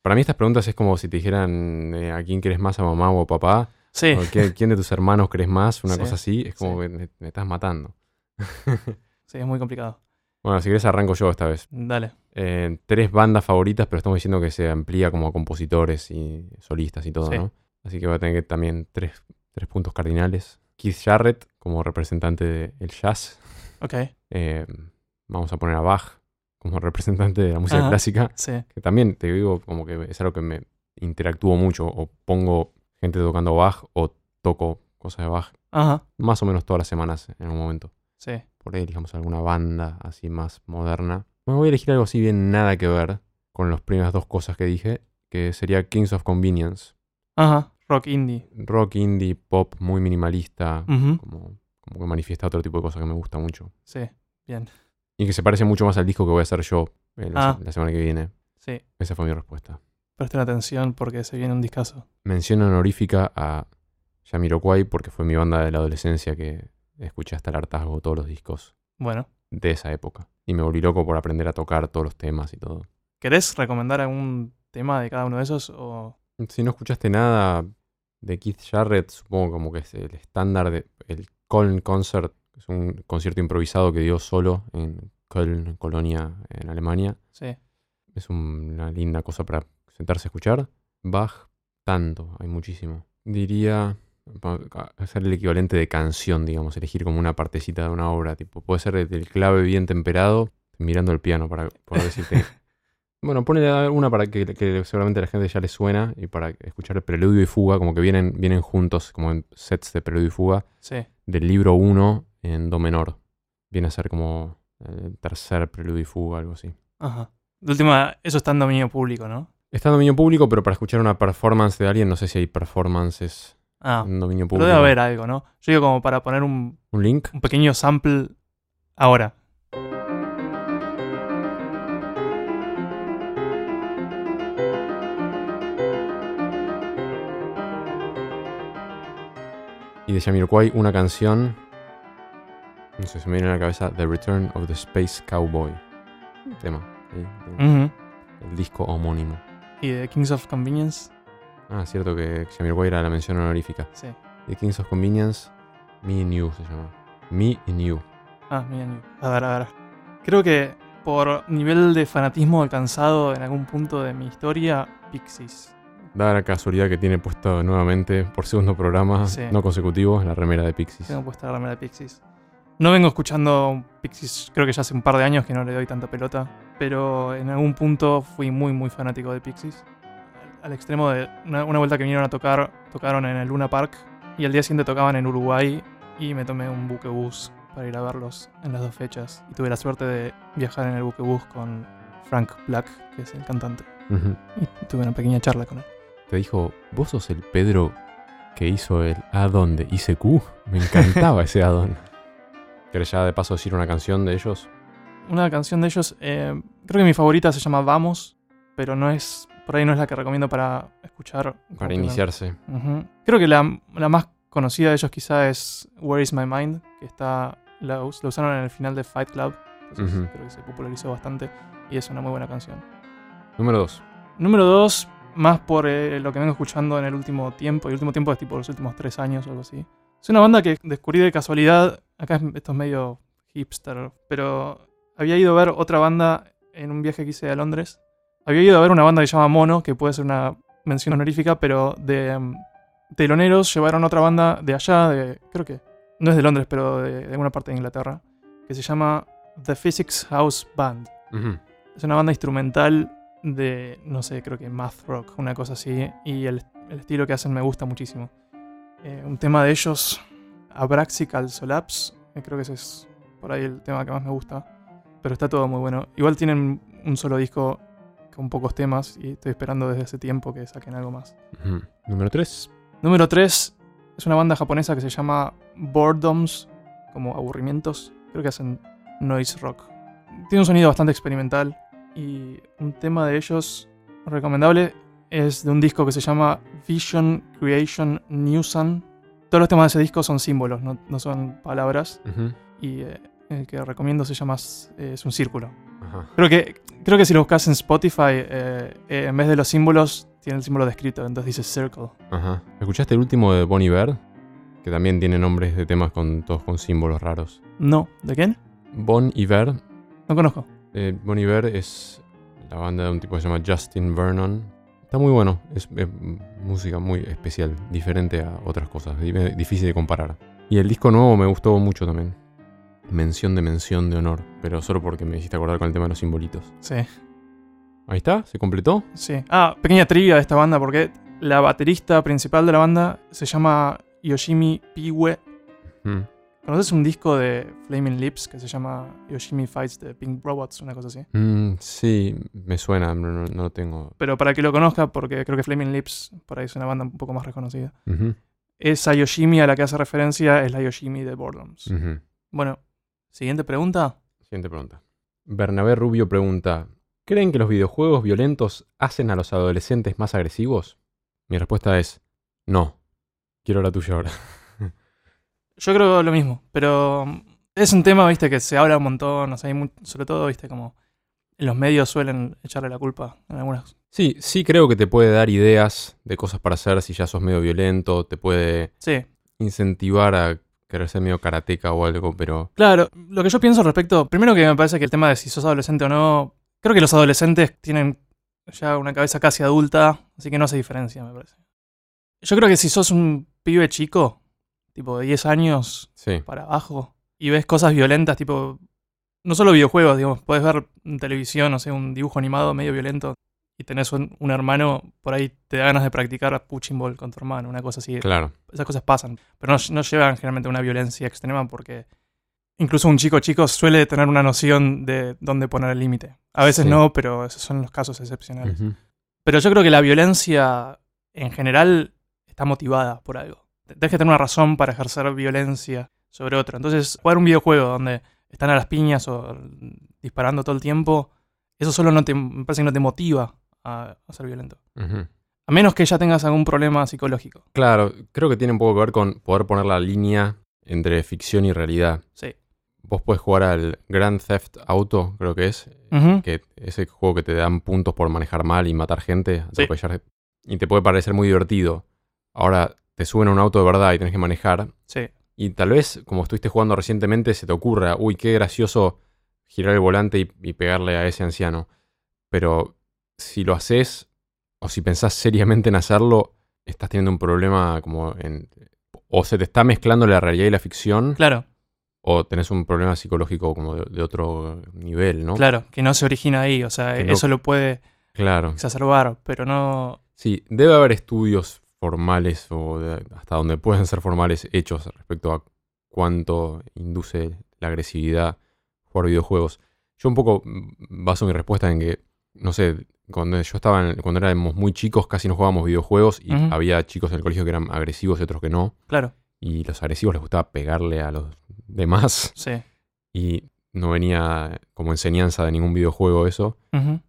Para mí estas preguntas es como si te dijeran eh, a quién querés más, a mamá o a papá, Sí. o qué- quién de tus hermanos crees más, una Sí, cosa así, es como sí. que me, me estás matando. Sí, es muy complicado. bueno, si querés arranco yo esta vez. Dale. Eh, tres bandas favoritas, pero estamos diciendo que se amplía como a compositores y solistas y todo, Sí. ¿no? Así que voy a tener que también tres, tres puntos cardinales. Keith Jarrett como representante del jazz. Ok. Eh, vamos a poner a Bach como representante de la música Ajá. clásica. Sí. Que también te digo como que es algo que me interactúo mucho. O pongo gente tocando Bach o toco cosas de Bach Ajá. más o menos todas las semanas en un momento. Sí. Por ahí elijamos alguna banda así más moderna. Me voy a elegir algo así bien nada que ver con las primeras dos cosas que dije, que sería Kings of Convenience. Ajá. Rock indie. Rock, indie, pop, muy minimalista, como, como que manifiesta otro tipo de cosas que me gusta mucho. Sí. Bien. Y que se parece mucho más al disco que voy a hacer yo eh, la, Ah. se- la semana que viene. Sí. Esa fue mi respuesta. Presten atención porque se viene un discazo. Mención honorífica a Jamiroquai porque fue mi banda de la adolescencia que escuché hasta el hartazgo todos los discos Bueno. de esa época. Y me volví loco por aprender a tocar todos los temas y todo. ¿Querés recomendar algún tema de cada uno de esos? O... Si no escuchaste nada de Keith Jarrett, supongo como que es el estándar de el Köln Concert, es un concierto improvisado que dio solo en Köln, Colonia, en Alemania. Sí. Es un- una linda cosa para sentarse a escuchar. Bach, tanto, hay muchísimo. Diría hacer el equivalente de canción, digamos, elegir como una partecita de una obra. Tipo, puede ser el el clave bien temperado, mirando el piano para poder decirte. bueno, ponle una para que, que seguramente a la gente ya le suena y para escuchar el preludio y fuga, como que vienen, vienen juntos, como en sets de preludio y fuga, Sí. del libro 1 en do menor. Viene a ser como el tercer preludio y fuga, algo así. Ajá. De última, eso está en dominio público, ¿no? Está en dominio público, pero para escuchar una performance de alguien, no sé si hay performances Ah. en dominio Pero público. debe haber algo, ¿no? Yo digo como para poner un, ¿Un link? un pequeño sample ahora. Y de Jamiroquai, una canción. No sé, se me viene a la cabeza The Return of the Space Cowboy. Tema. El disco homónimo. Y de Kings of Convenience. Ah, cierto que Jamiroquai era la mención honorífica. Sí. The Kings of Convenience, Me and You se llama. Me and You. Ah, mira, mira. A ver, a ver. Creo que por nivel de fanatismo alcanzado en algún punto de mi historia, Pixies. Da la casualidad que tiene puesto nuevamente por segundo programa, Sí. no consecutivo, la remera de Pixies. Tengo puesta la remera de Pixies. No vengo escuchando Pixies, creo que ya hace un par de años que no le doy tanta pelota, pero en algún punto fui muy, muy fanático de Pixies. Al, extremo de una, una vuelta que vinieron a tocar, tocaron en el Luna Park y al día siguiente tocaban en Uruguay y me tomé un buquebús para ir a verlos en las dos fechas. Y tuve la suerte de viajar en el buquebús con Frank Black, que es el cantante, Ujú. y tuve una pequeña charla con él. Te dijo, ¿vos sos el Pedro que hizo el addon de ICQ? Me encantaba ese addon. ¿Querés ya de paso decir una canción de ellos? Una canción de ellos, eh, creo que mi favorita se llama Vamos, pero no es, por ahí no es la que recomiendo para escuchar. Para iniciarse. Creo que la, la más conocida de ellos quizá es Where is My Mind, que está, la, us- la usaron en el final de Fight Club, entonces creo que se popularizó bastante y es una muy buena canción. Número 2. Número dos, más por eh, lo que vengo escuchando en el último tiempo, y el último tiempo es tipo los últimos tres años o algo así. Es una banda que descubrí de casualidad, acá es- esto es medio hipster, pero había ido a ver otra banda en un viaje que hice a Londres. Había ido a ver una banda que se llama Mono, que puede ser una mención honorífica, pero de mm, teloneros llevaron otra banda de allá, de creo que no es de Londres, pero de, de alguna parte de Inglaterra, que se llama The Physics House Band. Es una banda instrumental de, no sé, creo que math rock, una cosa así. Y el, el estilo que hacen me gusta muchísimo. Eh, un tema de ellos, Abraxical Solapse, eh, creo que ese es por ahí el tema que más me gusta. Pero está todo muy bueno. Igual tienen un solo disco con pocos temas y estoy esperando desde ese tiempo que saquen algo más. Número 3. Número 3 es una banda japonesa que se llama Boredoms, como aburrimientos. Creo que hacen noise rock. Tiene un sonido bastante experimental y un tema de ellos recomendable es de un disco que se llama Vision Creation New Sun. Todos los temas de ese disco son símbolos, no, no son palabras. Y eh, el que recomiendo se llama eh, Es un círculo. Ajá. Creo que, creo que si lo buscas en Spotify, eh, eh, en vez de los símbolos, tiene el símbolo descrito, entonces dice circle. Ajá. ¿Escuchaste el último de Bon Iver? Que también tiene nombres de temas con todos con símbolos raros. No, ¿de quién? Bon Iver. No conozco. Eh, bon Iver es la banda de un tipo que se llama Justin Vernon. Está muy bueno. Es, es música muy especial, diferente a otras cosas. di- Difícil de comparar. Y el disco nuevo me gustó mucho también. Mención de mención de honor. Pero solo porque me hiciste acordar con el tema de los simbolitos. Sí, Ahí está, se completó. sí. Ah, pequeña trivia de esta banda, porque la baterista principal de la banda se llama Yoshimi Piwe. Mm. ¿Conoces un disco de Flaming Lips que se llama Yoshimi Fights the Pink Robots? Una cosa así. Mm, sí, me suena, no, no- lo tengo. Pero para que lo conozca, porque creo que Flaming Lips por ahí es una banda un poco más reconocida. Esa Yoshimi a la que hace referencia es la Yoshimi de Boredoms. Bueno, siguiente pregunta. Siguiente pregunta. Bernabé Rubio pregunta: ¿Creen que los videojuegos violentos hacen a los adolescentes más agresivos? Mi respuesta es: No. Quiero la tuya ahora. Yo creo lo mismo, pero mm, es un tema, viste, que se habla un montón, o sea, hay mu- sobre todo, viste, como los medios suelen echarle la culpa en algunas. Sí, sí creo que te puede dar ideas de cosas para hacer si ya sos medio violento, te puede Sí, incentivar a querer ser medio karateca o algo, pero claro, lo que yo pienso al respecto, primero que me parece que el tema de si sos adolescente o no, creo que los adolescentes tienen ya una cabeza casi adulta, así que no hace diferencia, me parece. Yo creo que si sos un pibe chico, tipo de 10 años, sí. para abajo y ves cosas violentas, tipo, no solo videojuegos, digamos, puedes ver en televisión, no sé, un dibujo animado medio violento y tenés un, un hermano, por ahí te da ganas de practicar punching ball con tu hermano, una cosa así. Claro. Esas cosas pasan, pero no, no llevan generalmente a una violencia extrema porque incluso un chico chico suele tener una noción de dónde poner el límite. A veces Sí. no, pero esos son los casos excepcionales. Pero yo creo que la violencia en general está motivada por algo. Tienes que tener una razón para ejercer violencia sobre otro. Entonces, jugar un videojuego donde están a las piñas o disparando todo el tiempo, eso solo no te, me parece que no te motiva a, a ser violento. A menos que ya tengas algún problema psicológico. Claro, creo que tiene un poco que ver con poder poner la línea entre ficción y realidad. Sí. Vos podés jugar al Grand Theft Auto, creo que es, que ese juego que te dan puntos por manejar mal y matar gente, Sí. y te puede parecer muy divertido. Ahora te suben a un auto de verdad y tenés que manejar, Sí. y tal vez, como estuviste jugando recientemente, se te ocurra, uy, qué gracioso girar el volante y, y pegarle a ese anciano. Pero si lo haces, o si pensás seriamente en hacerlo, estás teniendo un problema como en... O se te está mezclando la realidad y la ficción, Claro, o tenés un problema psicológico como de, de otro nivel, ¿no? claro, que no se origina ahí. O sea, Que no- eso lo puede Claro. exacerbar, pero no. Sí, debe haber estudios formales o de- hasta donde pueden ser formales hechos respecto a cuánto induce la agresividad jugar videojuegos. Yo un poco baso mi respuesta en que, no sé, cuando yo estaba, en- cuando éramos muy chicos casi no jugábamos videojuegos y había chicos en el colegio que eran agresivos y otros que no. Claro, Y los agresivos les gustaba pegarle a los demás sí. y no venía como enseñanza de ningún videojuego eso,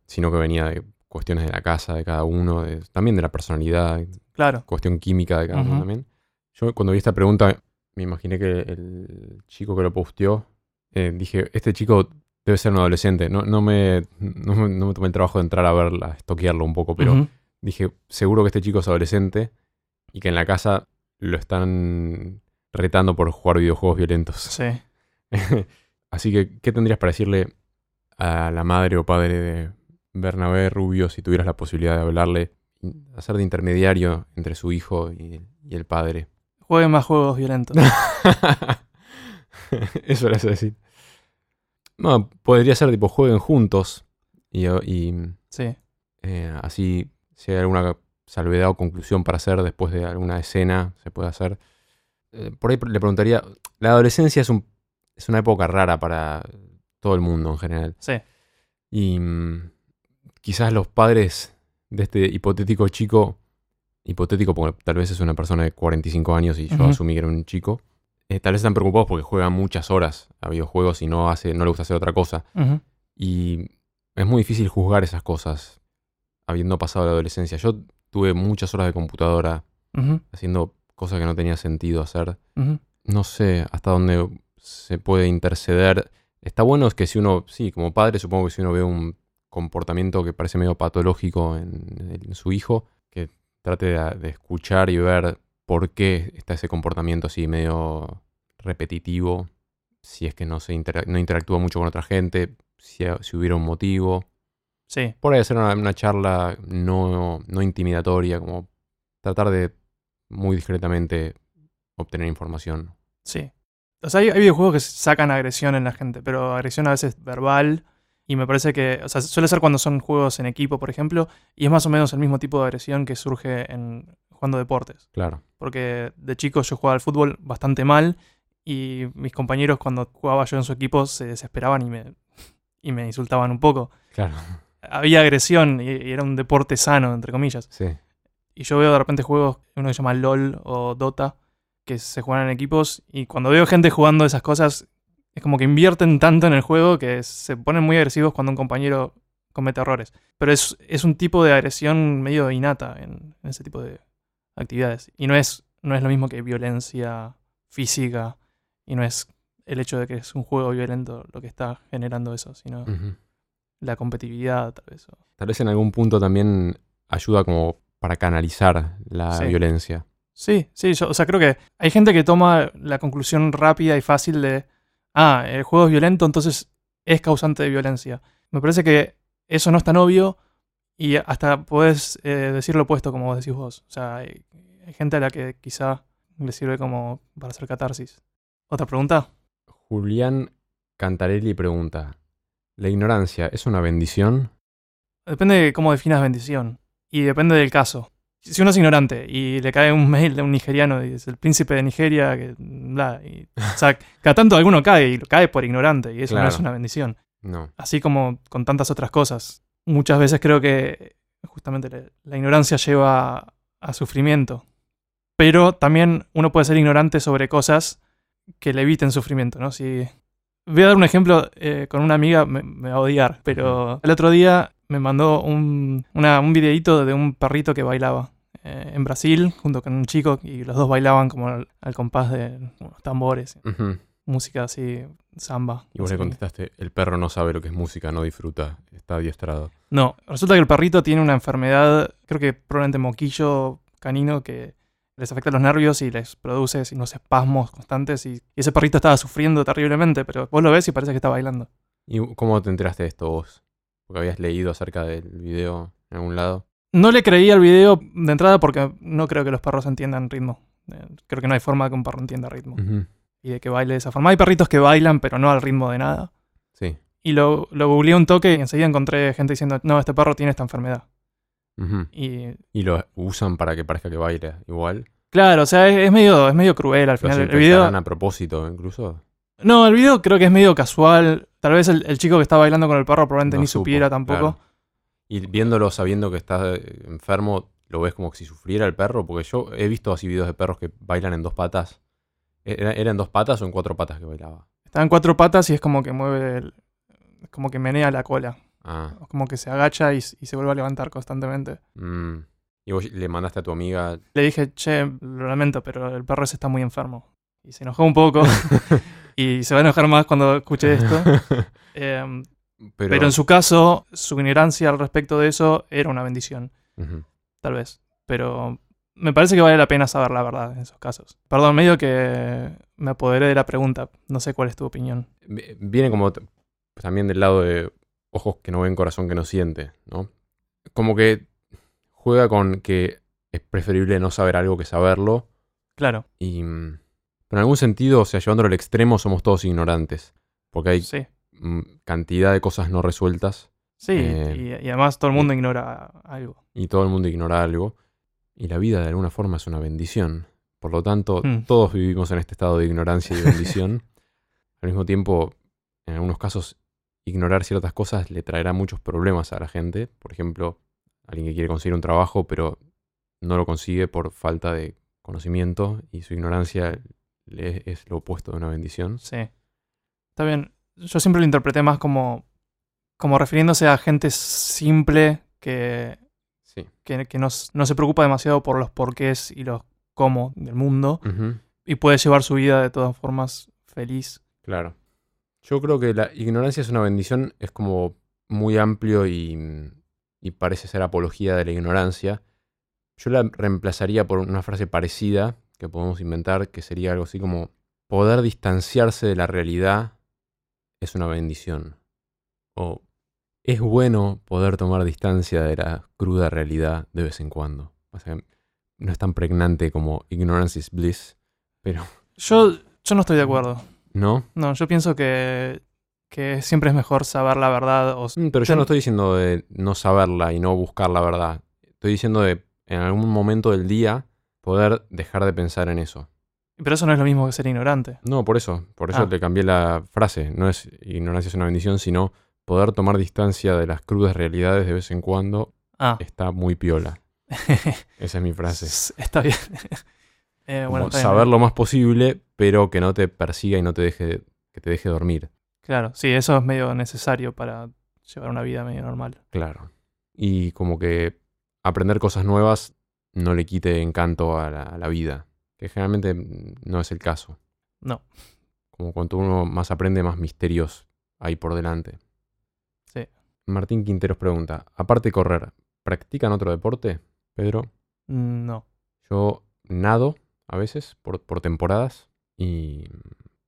sino que venía de cuestiones de la casa de cada uno, de- también de la personalidad, Claro, cuestión química de cada uno también. Yo cuando vi esta pregunta, me imaginé que el chico que lo posteó, eh, dije, este chico debe ser un adolescente. No, no, me, no, me, no me tomé el trabajo de entrar a verla, estoquearlo un poco, pero dije, seguro que este chico es adolescente y que en la casa lo están retando por jugar videojuegos violentos. sí. Así que, ¿qué tendrías para decirle a la madre o padre de Bernabé Rubio si tuvieras la posibilidad de hablarle, hacer de intermediario entre su hijo y, y el padre? Jueguen más juegos violentos. Eso era eso decir. No, podría ser tipo jueguen juntos y, y, Sí. eh, así si hay alguna salvedad o conclusión para hacer después de alguna escena, se puede hacer. Eh, por ahí le preguntaría, la adolescencia es, un, es una época rara para todo el mundo en general. Sí. Y mm, quizás los padres de este hipotético chico, hipotético porque tal vez es una persona de 45 años y yo asumí que era un chico, eh, tal vez están preocupados porque juega muchas horas a videojuegos y no, hace, no le gusta hacer otra cosa. Y es muy difícil juzgar esas cosas habiendo pasado la adolescencia. Yo tuve muchas horas de computadora haciendo cosas que no tenía sentido hacer. No sé hasta dónde se puede interceder. Está bueno es que si uno, sí, como padre, supongo que si uno ve un comportamiento que parece medio patológico en, en su hijo, que trate de, de escuchar y ver por qué está ese comportamiento así medio repetitivo, si es que no, se intera- no interactúa mucho con otra gente, si, si hubiera un motivo. Sí. Por ahí hacer una, una charla no, no intimidatoria, como tratar de muy discretamente obtener información. Sí. O sea, hay, hay videojuegos que sacan agresión en la gente, pero agresión a veces verbal. Y me parece que, o sea, suele ser cuando son juegos en equipo, por ejemplo, y es más o menos el mismo tipo de agresión que surge en jugando deportes. Claro. Porque de chico yo jugaba al fútbol bastante mal y mis compañeros cuando jugaba yo en su equipo se desesperaban y me, y me insultaban un poco. Claro. Había agresión y, y era un deporte sano, entre comillas. Sí. Y yo veo de repente juegos, uno que se llama LOL o Dota, que se juegan en equipos. Y cuando veo gente jugando esas cosas, es como que invierten tanto en el juego que se ponen muy agresivos cuando un compañero comete errores. Pero es, es un tipo de agresión medio innata en, en ese tipo de actividades. Y no es, no es lo mismo que violencia física. Y no es el hecho de que es un juego violento lo que está generando eso, sino la competitividad, tal vez. o- Tal vez en algún punto también ayuda como para canalizar la Sí. violencia. Sí, sí, yo, o sea, creo que hay gente que toma la conclusión rápida y fácil de, ah, el juego es violento, entonces es causante de violencia. Me parece que eso no es tan obvio y hasta puedes eh, decir lo opuesto, como decís vos. O sea, hay, hay gente a la que quizá le sirve como para hacer catarsis. ¿Otra pregunta? Julián Cantarelli pregunta, ¿la ignorancia es una bendición? Depende de cómo definas bendición y depende del caso. Si uno es ignorante y le cae un mail de un nigeriano y es el príncipe de Nigeria, que bla, y, o sea, cada tanto alguno cae y cae por ignorante y eso no es una bendición. No. Así como con tantas otras cosas. Muchas veces creo que justamente la, ignorancia lleva a, sufrimiento. Pero también uno puede ser ignorante sobre cosas que le eviten sufrimiento, ¿no? Si voy a dar un ejemplo eh, con una amiga, me, me va a odiar, pero el otro día me mandó un, una- un videíto de un perrito que bailaba eh, en Brasil junto con un chico y los dos bailaban como al, al compás de unos tambores, Ujú. Música así, samba. Y vos le contestaste, el perro no sabe lo que es música, no disfruta, está adiestrado. No, resulta que el perrito tiene una enfermedad, creo que probablemente moquillo canino, que les afecta los nervios y les produce unos espasmos constantes. Y, y ese perrito estaba sufriendo terriblemente, pero vos lo ves y parece que está bailando. ¿Y cómo te enteraste de esto vos? Porque habías leído acerca del video en algún lado. No le creí al video de entrada porque no creo que los perros entiendan ritmo. Eh, Creo que no hay forma que un perro entienda ritmo. Y de que baile de esa forma. Hay perritos que bailan, pero no al ritmo de nada. Sí. Y lo, lo googleé un toque y enseguida encontré gente diciendo, no, este perro tiene esta enfermedad. Y Y lo usan para que parezca que baile igual. claro, o sea, es, es medio, es medio cruel al final. El video, a propósito incluso. No, el video creo que es medio casual. Tal vez el, el chico que está bailando con el perro probablemente No ni supo, supiera tampoco. claro. Y viéndolo sabiendo que está eh, enfermo, lo ves como que si sufriera el perro, porque yo he visto así videos de perros que bailan en dos patas. ¿Era, era en dos patas o en cuatro patas que bailaba? Está en cuatro patas y es como que mueve, el- es como que menea la cola. Ah. Como que se agacha y, se vuelve a levantar constantemente. mm. Y vos le mandaste a tu amiga. Le dije, che, lo lamento, pero el perro ese está muy enfermo. Y se enojó un poco. y se va a enojar más cuando escuche esto. Em, pero, pero en su caso, su ignorancia al respecto de eso era una bendición. Tal vez. Pero me parece que vale la pena saber la verdad en esos casos. Perdón, medio que me apoderé de la pregunta. No sé cuál es tu opinión. Vi- Viene como también del lado de ojos que no ven, corazón que no siente, ¿no? Como que juega con que es preferible no saber algo que saberlo. Claro, Y. mm, Pero en algún sentido, o sea, llevándolo al extremo, somos todos ignorantes. Porque hay sí. mm, cantidad de cosas no resueltas Sí, Eh, y, y además todo el mundo ignora algo. y todo el mundo ignora algo. Y la vida de alguna forma es una bendición. Por lo tanto, Mm. todos vivimos en este estado de ignorancia y bendición. Al mismo tiempo, en algunos casos ignorar ciertas cosas le traerá muchos problemas a la gente. Por ejemplo, alguien que quiere conseguir un trabajo pero no lo consigue por falta de conocimiento y su ignorancia le- es lo opuesto de una bendición. Sí. Está bien. Yo siempre lo interpreté más como, como refiriéndose a gente simple que, Sí. que, que no, no se preocupa demasiado por los porqués y los cómo del mundo y puede llevar su vida de todas formas feliz. Claro. Yo creo que la ignorancia es una bendición, es como muy amplio y, y parece ser apología de la ignorancia. Yo la reemplazaría por una frase parecida que podemos inventar, que sería algo así como poder distanciarse de la realidad es una bendición. O es bueno poder tomar distancia de la cruda realidad de vez en cuando. O sea, no es tan pregnante como ignorance is bliss, pero Yo, yo no estoy de acuerdo. no. No, yo pienso que, que siempre es mejor saber la verdad. O, Mm, Pero yo no estoy diciendo de no saberla y no buscar la verdad. Estoy diciendo de en algún momento del día poder dejar de pensar en eso. pero eso no es lo mismo que ser ignorante. No, por eso. Por eso Ah. te cambié la frase. No es ignorancia es una bendición, sino poder tomar distancia de las crudas realidades de vez en cuando Ah, está muy piola. Esa es mi frase. s- está bien. Eh, bueno, está bien. saber lo más posible, pero que no te persiga y no te deje, que te deje dormir. Claro, sí, eso es medio necesario para llevar una vida medio normal. Claro. Y como que aprender cosas nuevas no le quite encanto a la, a la vida, que generalmente no es el caso. No. Como cuanto uno más aprende, más misterios hay por delante. Sí. Martín Quinteros pregunta, aparte de correr, ¿practican otro deporte, Pedro? Mm, No. Yo nado a veces por, por temporadas y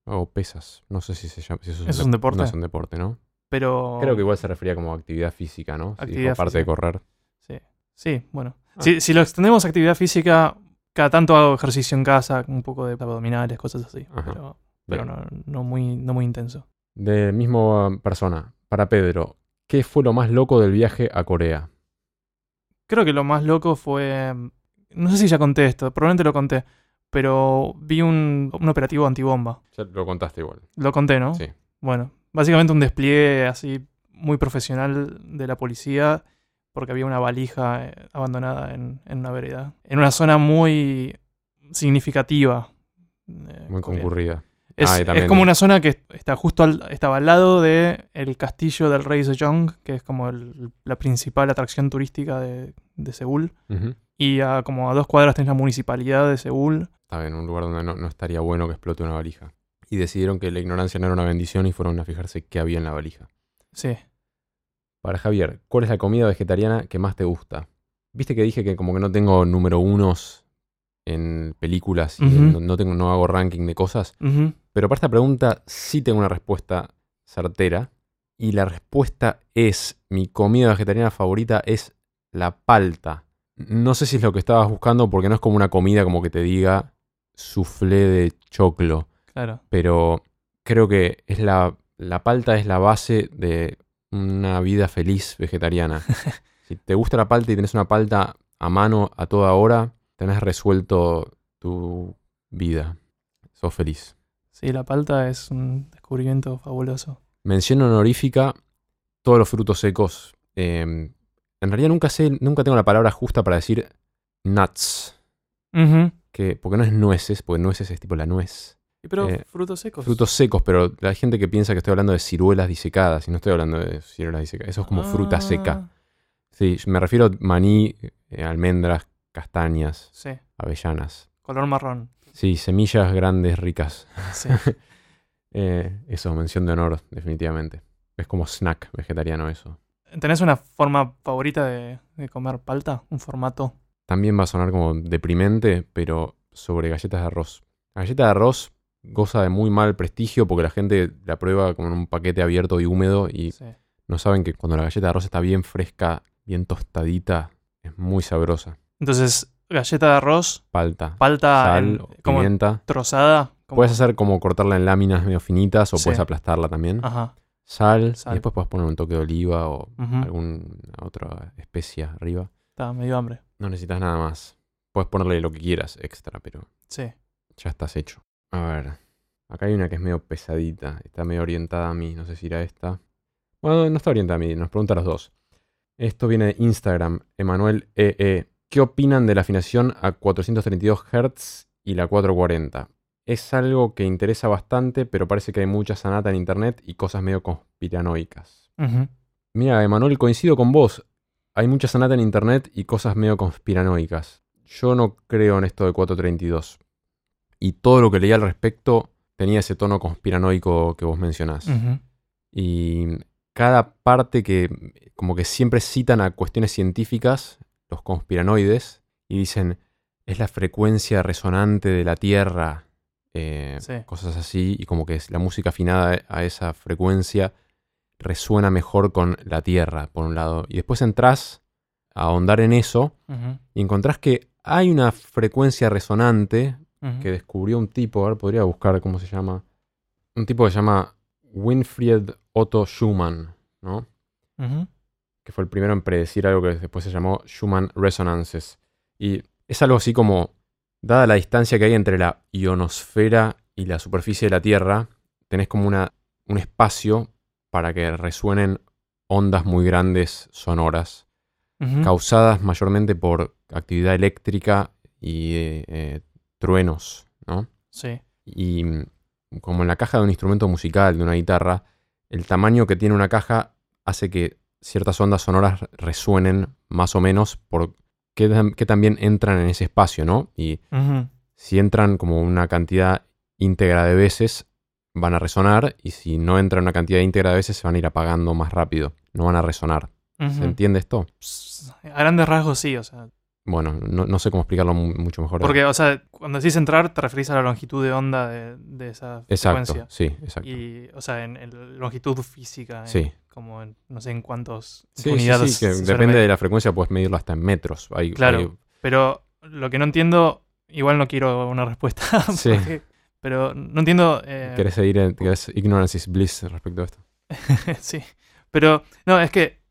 hago pesas. No sé si se llama. Si eso ¿Eso es un dep- deporte? No es un deporte, ¿no? Pero. Creo que igual se refería como actividad física, ¿no? Actividad aparte de correr. Sí, sí bueno. Ah. Si, si lo extendemos a actividad física, cada tanto hago ejercicio en casa, un poco de abdominales, cosas así. Ajá. Pero, pero no, no, muy, no muy intenso. De misma persona, para Pedro, ¿qué fue lo más loco del viaje a Corea? Creo que lo más loco fue. No sé si ya conté esto, probablemente lo conté. Pero vi un, un operativo antibomba. Ya lo contaste igual. Lo conté, ¿no? Sí. Bueno, básicamente un despliegue así muy profesional de la policía porque había una valija eh, abandonada en, en una vereda. En una zona muy significativa. eh, Muy concurrida. Es, Ah, es como una zona que está justo al, estaba al lado del el castillo del rey Sejong, que es como el- la principal atracción turística de, de Seúl. Y a como a dos cuadras tenés la municipalidad de Seúl. Estaba en un lugar donde no, no estaría bueno que explote una valija. Y decidieron que la ignorancia no era una bendición y fueron a fijarse qué había en la valija. Sí. Para Javier, ¿cuál es la comida vegetariana que más te gusta? Viste que dije que como que no tengo número unos en películas y no, no tengo, no hago ranking de cosas. Pero para esta pregunta sí tengo una respuesta certera. Y la respuesta es, mi comida vegetariana favorita es la palta. No sé si es lo que estabas buscando porque no es como una comida como que te diga soufflé de choclo. Claro. Pero creo que es la, la palta es la base de una vida feliz vegetariana. si te gusta la palta y tenés una palta a mano a toda hora, tenés resuelto tu vida. Sos feliz. Sí, la palta es un descubrimiento fabuloso. Mención honorífica, todos los frutos secos. eh, en realidad nunca sé, nunca tengo la palabra justa para decir nuts. Que, porque no es nueces, porque nueces es tipo la nuez. Pero Eh, frutos secos. Frutos secos, pero hay gente que piensa que estoy hablando de ciruelas disecadas y no estoy hablando de ciruelas disecadas. Eso es como fruta seca. Ah, Sí, me refiero a maní, eh, almendras, castañas, Sí, avellanas. color marrón. Sí, semillas grandes, ricas. Sí. Eh, eso, mención de honor, definitivamente. Es como snack vegetariano eso. ¿Tenés una forma favorita de, de comer palta? ¿Un formato? También va a sonar como deprimente, pero sobre galletas de arroz. La galleta de arroz goza de muy mal prestigio porque la gente la prueba como en un paquete abierto y húmedo y Sí. no saben que cuando la galleta de arroz está bien fresca, bien tostadita, es muy sabrosa. Entonces, galleta de arroz, Palta, palta sal, en- o como pimienta. trozada. como- Puedes hacer como cortarla en láminas medio finitas o Sí. puedes aplastarla también. Ajá. Sal, Sal. y después puedes poner un toque de oliva o alguna otra especia arriba. Está medio hambre. No necesitas nada más. Puedes ponerle lo que quieras extra, pero Sí. ya estás hecho. A ver, acá hay una que es medio pesadita, está medio orientada a mí, no sé si era esta. Bueno, no está orientada a mí, nos pregunta a los dos. Esto viene de Instagram, Emanuel EE. ¿Qué opinan de la afinación a 432 Hz y la 440? Es algo que interesa bastante, pero parece que hay mucha sanata en internet y cosas medio conspiranoicas. Mira, Emanuel, coincido con vos. Hay mucha sanata en internet y cosas medio conspiranoicas. Yo no creo en esto de 432. Y todo lo que leí al respecto tenía ese tono conspiranoico que vos mencionás. Y cada parte que como que siempre citan a cuestiones científicas, los conspiranoides, y dicen, es la frecuencia resonante de la Tierra, eh, Sí. cosas así, y como que la música afinada a esa frecuencia resuena mejor con la Tierra, por un lado. Y después entras a ahondar en eso y encontrás que hay una frecuencia resonante que descubrió un tipo, a ver, podría buscar cómo se llama. Un tipo que se llama Winfried Otto Schumann, ¿no? Ujú. Que fue el primero en predecir algo que después se llamó Schumann Resonances. Y es algo así como, dada la distancia que hay entre la ionosfera y la superficie de la Tierra, tenés como una, un espacio para que resuenen ondas muy grandes sonoras, causadas mayormente por actividad eléctrica y eh, eh, truenos, ¿no? Sí. Y como en la caja de un instrumento musical, de una guitarra, el tamaño que tiene una caja hace que ciertas ondas sonoras resuenen más o menos por qué también entran en ese espacio, ¿no? Y si entran como una cantidad íntegra de veces, van a resonar, y si no entran una cantidad íntegra de veces, se van a ir apagando más rápido, no van a resonar. ¿Se entiende esto? A grandes rasgos sí, o sea. Bueno, no, no sé cómo explicarlo mu- mucho mejor. Porque, o sea, cuando decís entrar, te referís a la longitud de onda de, de esa Exacto, frecuencia. sí, exacto. Y, o sea, en, en longitud física. en- Sí. Como en, no sé en cuántos Sí, sí, unidades. sí, que se suele depende medir. de la frecuencia, puedes medirlo hasta en metros. Hay, Claro. hay- Pero lo que no entiendo, igual no quiero una respuesta. Sí. porque- pero no entiendo. eh, ¿Querés seguir en querés ignorance is bliss respecto a esto? sí. Pero, no, es que.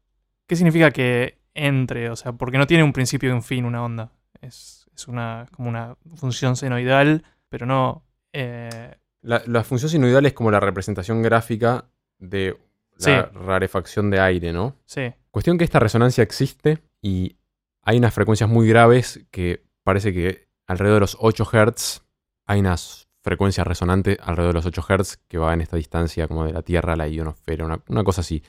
¿Qué significa que entre? O sea, porque no tiene un principio y un fin una onda. Es, es una, como una función senoidal, pero no. eh, La, la función sinusoidal es como la representación gráfica de la Sí. rarefacción de aire, ¿no? sí. Cuestión que esta resonancia existe y hay unas frecuencias muy graves que parece que alrededor de los 8 Hz hay unas frecuencias resonantes alrededor de los 8 Hz que va en esta distancia como de la Tierra a la ionosfera, una, una cosa así.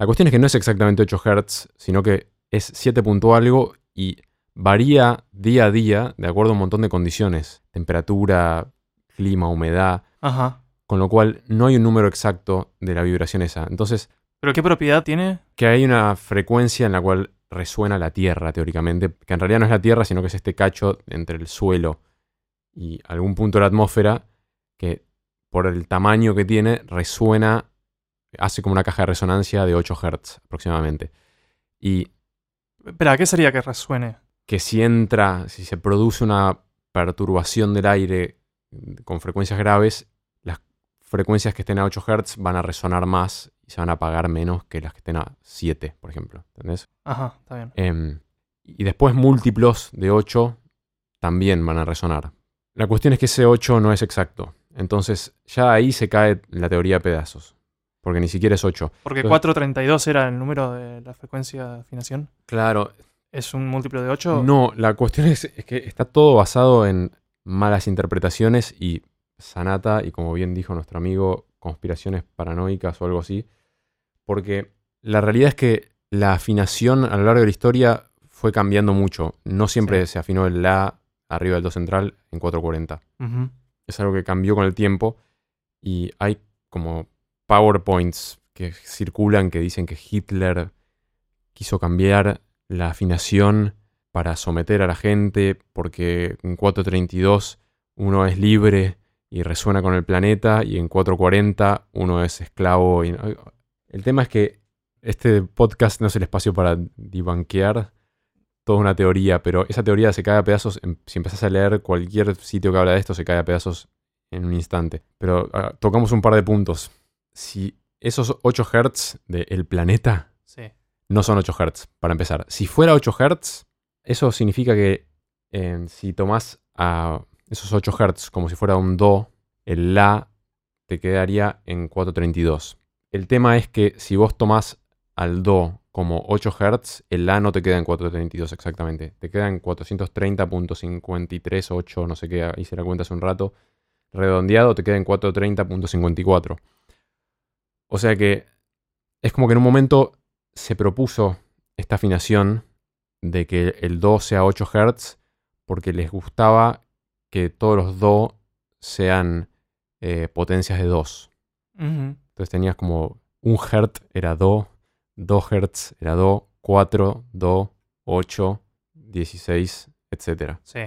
La cuestión es que no es exactamente 8 Hz, sino que es 7 punto algo y varía día a día de acuerdo a un montón de condiciones, temperatura, clima, humedad, Ajá. con lo cual no hay un número exacto de la vibración esa. Entonces, ¿Pero qué propiedad tiene? que hay una frecuencia en la cual resuena la Tierra, teóricamente, que en realidad no es la Tierra, sino que es este cacho entre el suelo y algún punto de la atmósfera, que por el tamaño que tiene, resuena, hace como una caja de resonancia de 8 Hz aproximadamente. Y Espera, ¿qué sería que resuene? que si entra, si se produce una perturbación del aire con frecuencias graves, las frecuencias que estén a 8 Hz van a resonar más y se van a apagar menos que las que estén a 7, por ejemplo. ¿Entendés? Ajá, está bien. Em, y después múltiplos de 8 también van a resonar. La cuestión es que ese 8 no es exacto. Entonces ya ahí se cae la teoría de pedazos. Porque ni siquiera es 8. Porque Entonces- 432 era el número de la frecuencia de afinación. Claro, ¿Es un múltiplo de 8? No, la cuestión es, es que está todo basado en malas interpretaciones y sanata, y como bien dijo nuestro amigo, conspiraciones paranoicas o algo así. Porque la realidad es que la afinación a lo largo de la historia fue cambiando mucho. No siempre Sí. se afinó el La arriba del Do central en 440. Ujú. Es algo que cambió con el tiempo y hay como PowerPoints que circulan que dicen que Hitler quiso cambiar la afinación para someter a la gente porque en 432 uno es libre y resuena con el planeta y en 440 uno es esclavo. Y... El tema es que este podcast no es el espacio para dibanquear toda una teoría, pero esa teoría se cae a pedazos, si empezás a leer cualquier sitio que habla de esto, se cae a pedazos en un instante. Pero ah, tocamos un par de puntos. Si esos 8 Hz del planeta Sí. no son 8 Hz, para empezar. Si fuera 8 Hz, eso significa que eh, si tomás a esos 8 Hz como si fuera un Do, el La te quedaría en 432. el tema es que si vos tomás al Do como 8 Hz, el La no te queda en 432 exactamente. Te queda en 430.538, no sé qué, hice la cuenta hace un rato. Redondeado te queda en 430.54. O sea que es como que en un momento se propuso esta afinación de que el Do sea 8 Hz porque les gustaba que todos los Do sean eh, potencias de 2. Entonces tenías como un Hz era Do, 2 Hz era Do, 4, Do, 8, 16, etc. Sí.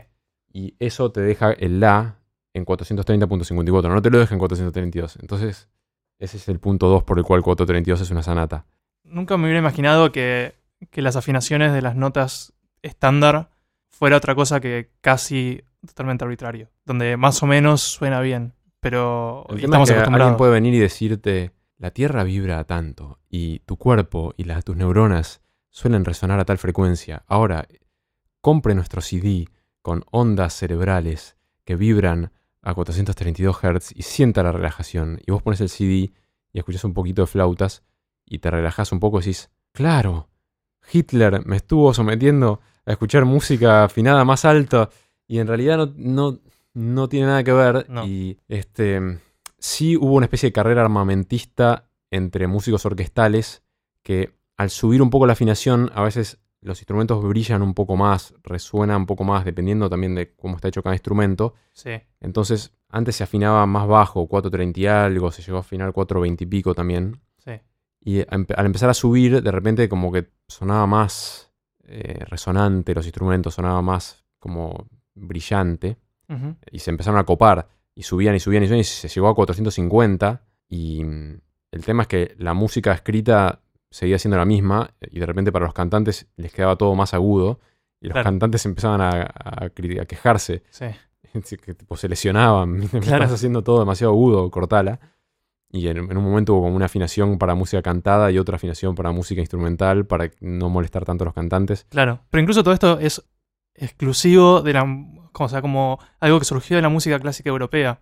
Y eso te deja el La en 430.54, no te lo deja en 432. Entonces, ese es el punto 2 por el cual 432 es una sanata. Nunca me hubiera imaginado que, que las afinaciones de las notas estándar fuera otra cosa que casi totalmente arbitrario, donde más o menos suena bien, pero El estamos es que alguien acostumbrados. puede venir y decirte, la Tierra vibra tanto y tu cuerpo y las, tus neuronas suelen resonar a tal frecuencia. Ahora, compre nuestro CD con ondas cerebrales que vibran a 432 Hz y sienta la relajación. Y vos pones el CD y escuchas un poquito de flautas y te relajas un poco y decís, claro, Hitler me estuvo sometiendo a escuchar música afinada más alta y en realidad no, no, no tiene nada que ver. No. Y este sí hubo una especie de carrera armamentista entre músicos orquestales que al subir un poco la afinación a veces los instrumentos brillan un poco más, resuenan un poco más, dependiendo también de cómo está hecho cada instrumento. Sí, Entonces, antes se afinaba más bajo, 4.30 y algo, se llegó a afinar 4.20 y pico también. sí. Y al empezar a subir, de repente como que sonaba más eh, resonante los instrumentos, sonaba más como brillante. Y se empezaron a copar. Y subían y subían y subían y se llegó a 450. Y mm, el tema es que la música escrita seguía siendo la misma. Y de repente para los cantantes les quedaba todo más agudo. Y los Claro. cantantes empezaban a, a cri- a quejarse. Sí, que tipo, se lesionaban. Claro. estás haciendo todo demasiado agudo, cortala. Y en, en un momento hubo como una afinación para música cantada y otra afinación para música instrumental para no molestar tanto a los cantantes. claro. Pero incluso todo esto es exclusivo de la. O sea, como algo que surgió de la música clásica europea.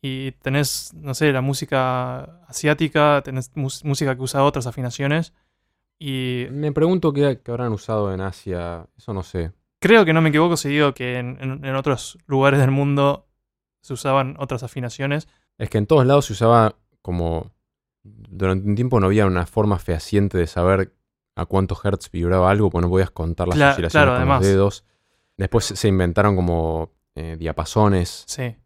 Y tenés, no sé, la música asiática, tenés música que usa otras afinaciones. Y Me pregunto qué, qué habrán usado en Asia. Eso no sé. creo que no me equivoco si digo que en, en- en otros lugares del mundo se usaban otras afinaciones. Es que en todos lados se usaba como... Durante un tiempo no había una forma fehaciente de saber a cuántos hertz vibraba algo, porque no podías contar las Cla- oscilaciones claro, con además. los dedos. Después se inventaron como eh, diapasones, Sí,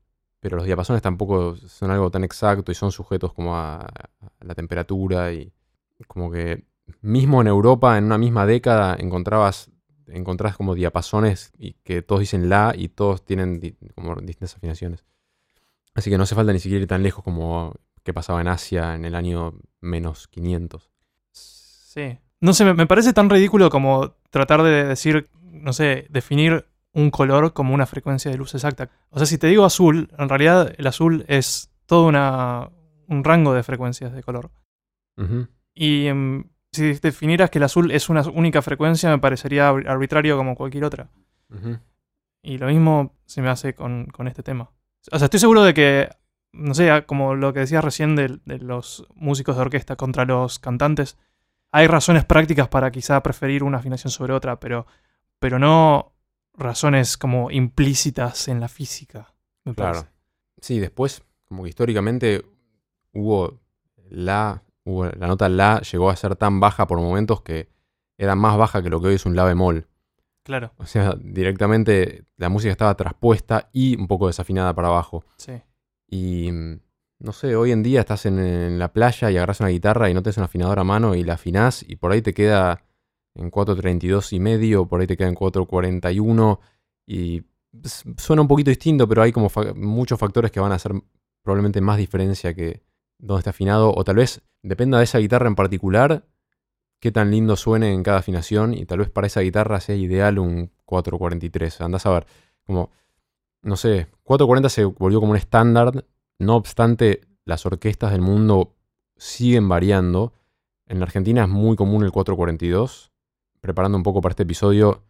pero los diapasones tampoco son algo tan exacto y son sujetos como a, la temperatura y como que mismo en Europa en una misma década encontrabas encontrás como diapasones y que todos dicen la y todos tienen como distintas afinaciones. Así que no hace falta ni siquiera ir tan lejos como que pasaba en Asia en el año menos 500. sí. No sé, me parece tan ridículo como tratar de decir, no sé, definir un color como una frecuencia de luz exacta. O sea, si te digo azul, en realidad el azul es todo una, un rango de frecuencias de color. Y em, si definieras que el azul es una única frecuencia, me parecería ar- arbitrario como cualquier otra. Y lo mismo se me hace con, con este tema. O sea, estoy seguro de que, no sé, ah, como lo que decías recién de, de los músicos de orquesta contra los cantantes, hay razones prácticas para quizá preferir una afinación sobre otra, pero, pero no razones como implícitas en la física. Me Claro. parece. Sí, después, como que históricamente hubo la, hubo- la nota la llegó a ser tan baja por momentos que era más baja que lo que hoy es un la bemol. Claro, O sea, directamente la música estaba traspuesta y un poco desafinada para abajo. sí. Y mm, no sé, hoy en día estás en, en la playa y agarras una guitarra y no tenés un afinador a mano y la afinás y por ahí te queda en 4.32 y medio, por ahí te queda en 4.41 y suena un poquito distinto, pero hay como muchos factores que van a hacer probablemente más diferencia que dónde está afinado o tal vez dependa de esa guitarra en particular qué tan lindo suene en cada afinación y tal vez para esa guitarra sea ideal un 443. Andás a ver, como, no sé, 440 se volvió como un estándar, no obstante, las orquestas del mundo siguen variando. En la Argentina es muy común el 442. Preparando un poco para este episodio,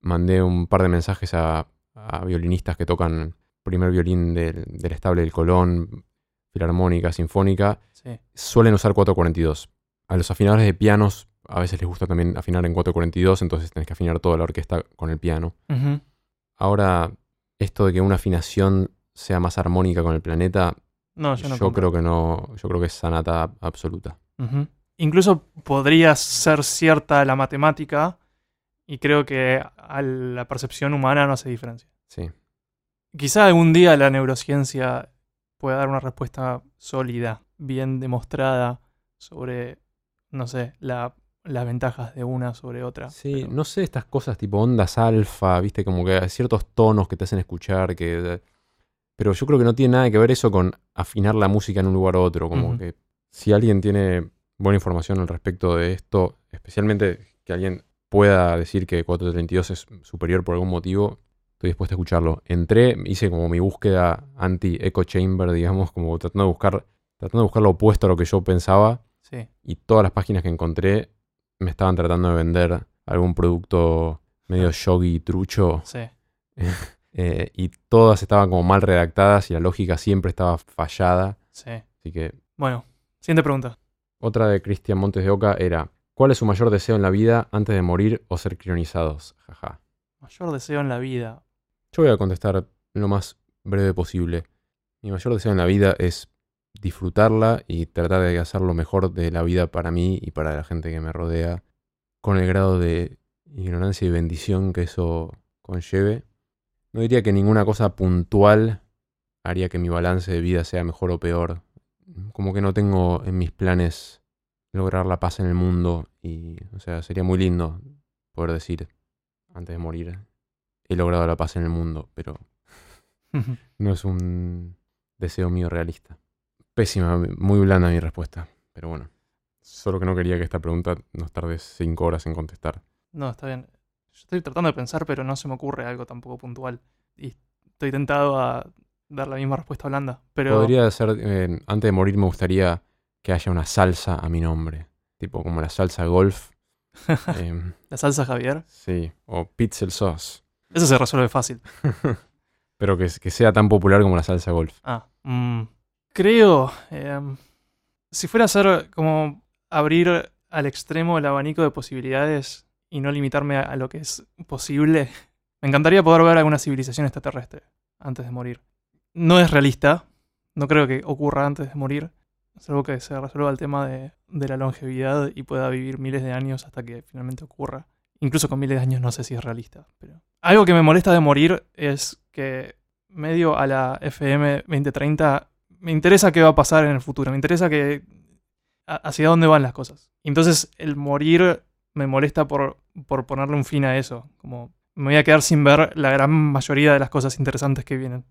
mandé un par de mensajes a, a violinistas que tocan primer violín del, del estable del Colón, filarmónica, sinfónica, Sí. suelen usar 442. A los afinadores de pianos a veces les gusta también afinar en 442, entonces tenés que afinar toda la orquesta con el piano. Ahora, esto de que una afinación sea más armónica con el planeta, No, yo yo, no compro. creo que no, yo creo que es sanata absoluta. Ujú. Incluso podría ser cierta la matemática y creo que a la percepción humana no hace diferencia. Sí. Quizá algún día la neurociencia pueda dar una respuesta sólida, bien demostrada sobre, no sé, la- las ventajas de una sobre otra. Sí, pero- no sé, estas cosas tipo ondas alfa, viste, como que hay ciertos tonos que te hacen escuchar, que... Pero yo creo que no tiene nada que ver eso con afinar la música en un lugar u otro, como que si alguien tiene buena información al respecto de esto, especialmente que alguien pueda decir que 432 es superior por algún motivo, estoy dispuesto a escucharlo. Entré, hice como mi búsqueda anti-echo chamber, digamos, como tratando de buscar, tratando de buscar lo opuesto a lo que yo pensaba, Sí. y todas las páginas que encontré me estaban tratando de vender algún producto medio yogi trucho Sí. eh, y todas estaban como mal redactadas y la lógica siempre estaba fallada. Sí. Así que Bueno, siguiente pregunta. Otra de Cristian Montes de Oca era, ¿cuál es su mayor deseo en la vida antes de morir o ser crionizados? Jaja. Mayor deseo en la vida. Yo voy a contestar lo más breve posible. Mi mayor deseo en la vida es disfrutarla y tratar de hacer lo mejor de la vida para mí y para la gente que me rodea, con el grado de ignorancia y bendición que eso conlleve. No diría que ninguna cosa puntual haría que mi balance de vida sea mejor o peor. Como que no tengo en mis planes lograr la paz en el mundo y, o sea, sería muy lindo poder decir antes de morir, he logrado la paz en el mundo, pero no es un deseo mío realista. Pésima, muy blanda mi respuesta, pero bueno. Solo que no quería que esta pregunta nos tarde cinco horas en contestar. no, está bien. Yo estoy tratando de pensar, pero no se me ocurre algo tampoco puntual. Y estoy tentado a dar la misma respuesta blanda. Pero Podría ser, eh, antes de morir me gustaría que haya una salsa a mi nombre, tipo como la salsa golf. em, la salsa Javier, sí, o pizza sauce, eso se resuelve fácil. pero que, que sea tan popular como la salsa golf. Ah, mm, creo. em, si fuera a ser como abrir al extremo el abanico de posibilidades y no limitarme a, a lo que es posible, me encantaría poder ver alguna civilización extraterrestre antes de morir. No es realista, no creo que ocurra antes de morir, salvo que se resuelva el tema de, de la longevidad y pueda vivir miles de años hasta que finalmente ocurra. Incluso con miles de años no sé si es realista. Pero... Algo que me molesta de morir es que medio a la FM 2030 me interesa qué va a pasar en el futuro. Me interesa que hacia dónde van las cosas. Entonces el morir me molesta por, por ponerle un fin a eso. Como me voy a quedar sin ver la gran mayoría de las cosas interesantes que vienen.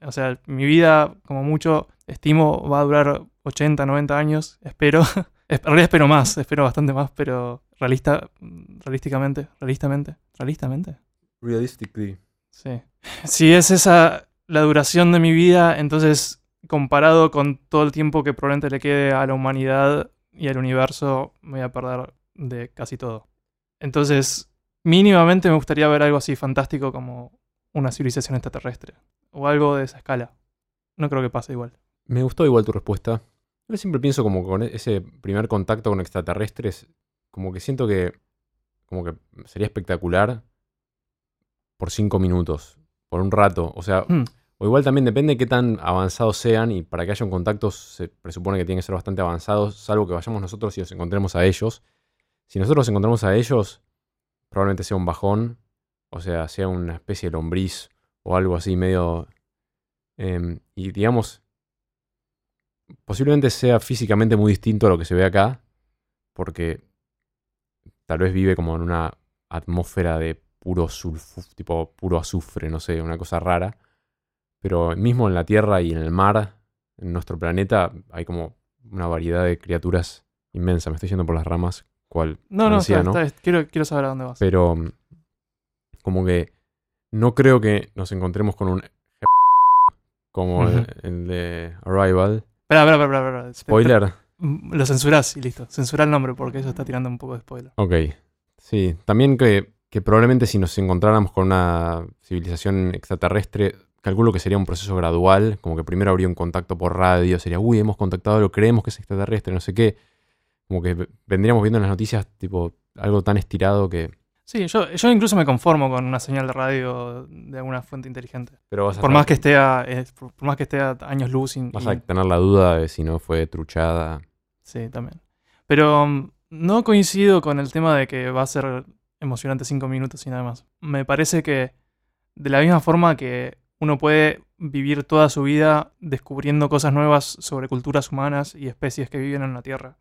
O sea, mi vida, como mucho, estimo, va a durar 80, 90 años. Espero. En realidad espero más, espero bastante más, pero realista, realísticamente, realistamente, realistamente. Realistically. Sí. Si es esa la duración de mi vida, entonces comparado con todo el tiempo que probablemente le quede a la humanidad y al universo, me voy a perder de casi todo. Entonces, mínimamente me gustaría ver algo así fantástico como una civilización extraterrestre. O algo de esa escala. No creo que pase igual. Me gustó igual tu respuesta. Yo siempre pienso como con ese primer contacto con extraterrestres, como que siento que como que sería espectacular por cinco minutos, por un rato. O sea, Hmm. o igual también depende de qué tan avanzados sean y para que haya un contacto se presupone que tienen que ser bastante avanzados, salvo que vayamos nosotros y nos encontremos a ellos. Si nosotros nos encontramos a ellos, probablemente sea un bajón, o sea, sea una especie de lombriz o algo así medio... em, y digamos, posiblemente sea físicamente muy distinto a lo que se ve acá, porque tal vez vive como en una atmósfera de puro sulfu, tipo puro azufre, no sé, una cosa rara. Pero mismo en la Tierra y en el mar, en nuestro planeta, hay como una variedad de criaturas inmensa. Me estoy yendo por las ramas, cual No, no, anciano. está- está- quiero, quiero saber a dónde vas. Pero mm, como que no creo que nos encontremos con un como el- de Arrival. Espera, espera, espera, espera. Spoiler. Mm, Lo censurás y listo. Censura el nombre porque eso está tirando un poco de spoiler. Ok. Sí, también que, que probablemente si nos encontráramos con una civilización extraterrestre, calculo que sería un proceso gradual, como que primero habría un contacto por radio, sería, uy, hemos contactado, lo creemos que es extraterrestre, no sé qué. Como que vendríamos viendo en las noticias, tipo, algo tan estirado que... Sí, yo, yo incluso me conformo con una señal de radio de alguna fuente inteligente. Pero vas a, Por estar- más que esté a, por por más que esté a años luz. y- vas a tener la duda de si no fue truchada. Sí, también. Pero mm, no coincido con el tema de que va a ser emocionante cinco minutos y nada más. Me parece que de la misma forma que uno puede vivir toda su vida descubriendo cosas nuevas sobre culturas humanas y especies que viven en la Tierra,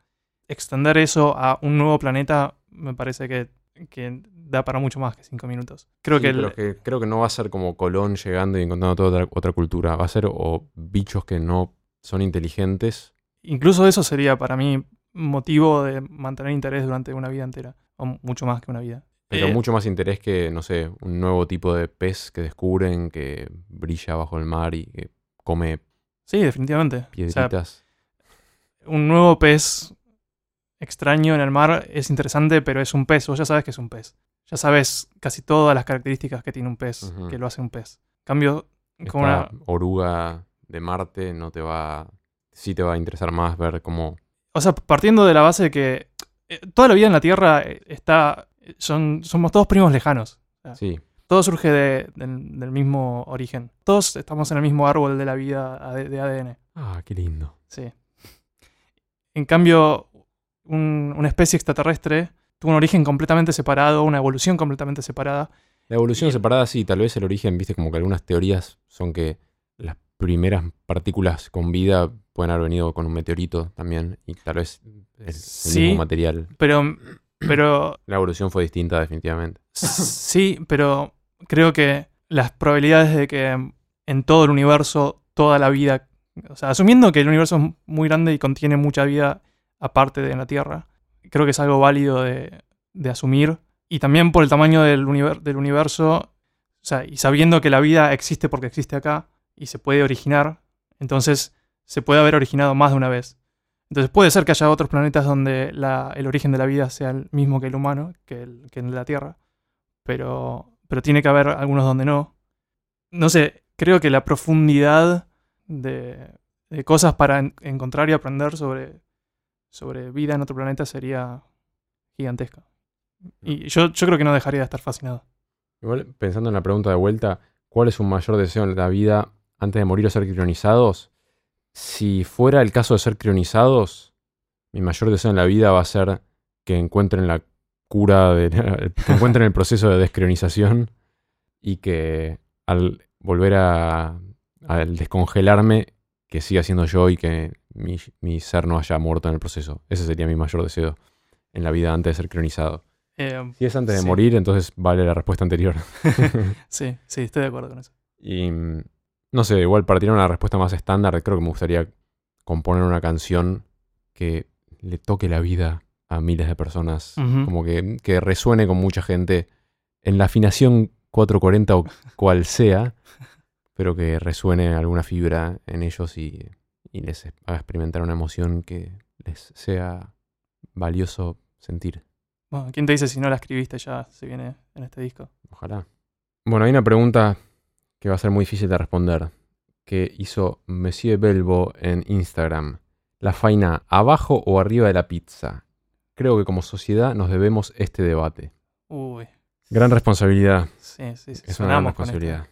extender eso a un nuevo planeta me parece que, que da para mucho más que cinco minutos. Creo Sí, que, el- que creo que no va a ser como Colón llegando y encontrando toda otra, otra cultura. Va a ser o bichos que no son inteligentes. incluso eso sería para mí motivo de mantener interés durante una vida entera, o mucho más que una vida. Pero Eh, mucho más interés que, no sé, un nuevo tipo de pez que descubren que brilla bajo el mar y que come Sí, definitivamente. O sea, piedritas. un nuevo pez extraño en el mar es interesante, pero es un pez. Vos ya sabes que es un pez. Ya sabes casi todas las características que tiene un pez, que lo hace un pez. En cambio, con Esta una, oruga de Marte no te va... Sí te va a interesar más ver cómo... o sea, partiendo de la base de que eh, toda la vida en la Tierra eh, está, son, somos todos primos lejanos. Sí, Todo surge de- del, del mismo origen. Todos estamos en el mismo árbol de la vida de ADN. Ah, qué lindo. Sí. En cambio, un- una especie extraterrestre tuvo un origen completamente separado, una evolución completamente separada. La evolución Y- separada, sí, tal vez el origen, viste, como que algunas teorías son que las primeras partículas con vida pueden haber venido con un meteorito también y tal vez el, el mismo material. Pero, pero La evolución fue distinta definitivamente. sí, pero creo que las probabilidades de que en todo el universo, toda la vida, o sea, asumiendo que el universo es muy grande y contiene mucha vida aparte de la Tierra, creo que es algo válido de, asumir. Y también por el tamaño del, univer- del universo, o sea, y sabiendo que la vida existe porque existe acá y se puede originar, entonces se puede haber originado más de una vez. Entonces puede ser que haya otros planetas donde el origen de la vida sea el mismo que el humano, que el, que de la Tierra, pero, pero tiene que haber algunos donde no. No sé, creo que la profundidad de, cosas para en- encontrar y aprender sobre, sobre vida en otro planeta sería gigantesca. Y yo, yo creo que no dejaría de estar fascinado. Igual, pensando en la pregunta de vuelta, ¿cuál es su mayor deseo en la vida antes de morir o ser crionizados? Si fuera el caso de ser crionizados, mi mayor deseo en la vida va a ser que encuentren la cura, de, que encuentren el proceso de descrionización y que al volver a al descongelarme, que siga siendo yo y que mi, mi ser no haya muerto en el proceso. Ese sería mi mayor deseo en la vida antes de ser crionizado. Eh, Si es antes de Sí. morir, entonces vale la respuesta anterior. sí, sí, estoy de acuerdo con eso. Y no sé, igual para tirar una respuesta más estándar, creo que me gustaría componer una canción que le toque la vida a miles de personas. Como que, que resuene con mucha gente en la afinación 440 o cual sea, pero que resuene alguna fibra en ellos y, y les haga experimentar una emoción que les sea valioso sentir. Bueno, ¿quién te dice si no la escribiste ya se viene en este disco? Ojalá. Bueno, hay una pregunta que va a ser muy difícil de responder, que hizo Monsieur Belbo en Instagram. La faina, ¿abajo o arriba de la pizza? Creo que como sociedad nos debemos este debate. Uy, Gran responsabilidad. sí, sí, sí. Es una gran sonamos con responsabilidad.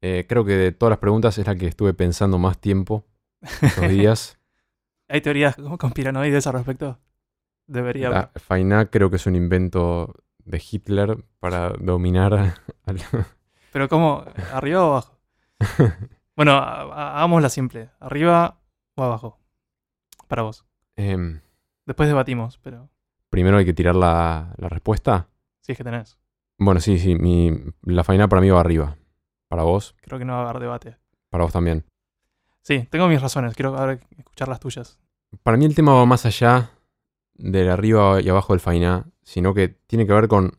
Eh, creo que de todas las preguntas es la que estuve pensando más tiempo estos días. ¿Hay teorías conspiranoides al respecto? Debería haber. La faina creo que es un invento de Hitler para dominar al... Pero ¿cómo? ¿Arriba o abajo? Bueno, ha- ha- hagámosla simple. ¿Arriba o abajo? Para vos. Em, Después debatimos, pero primero hay que tirar la, la respuesta. si es que tenés. Bueno, sí, sí. Mi, la faina para mí va arriba. Para vos, Creo que no va a haber debate. para vos también. Sí, tengo mis razones. Quiero ahora escuchar las tuyas. Para mí el tema va más allá del arriba y abajo del faina, sino que tiene que ver con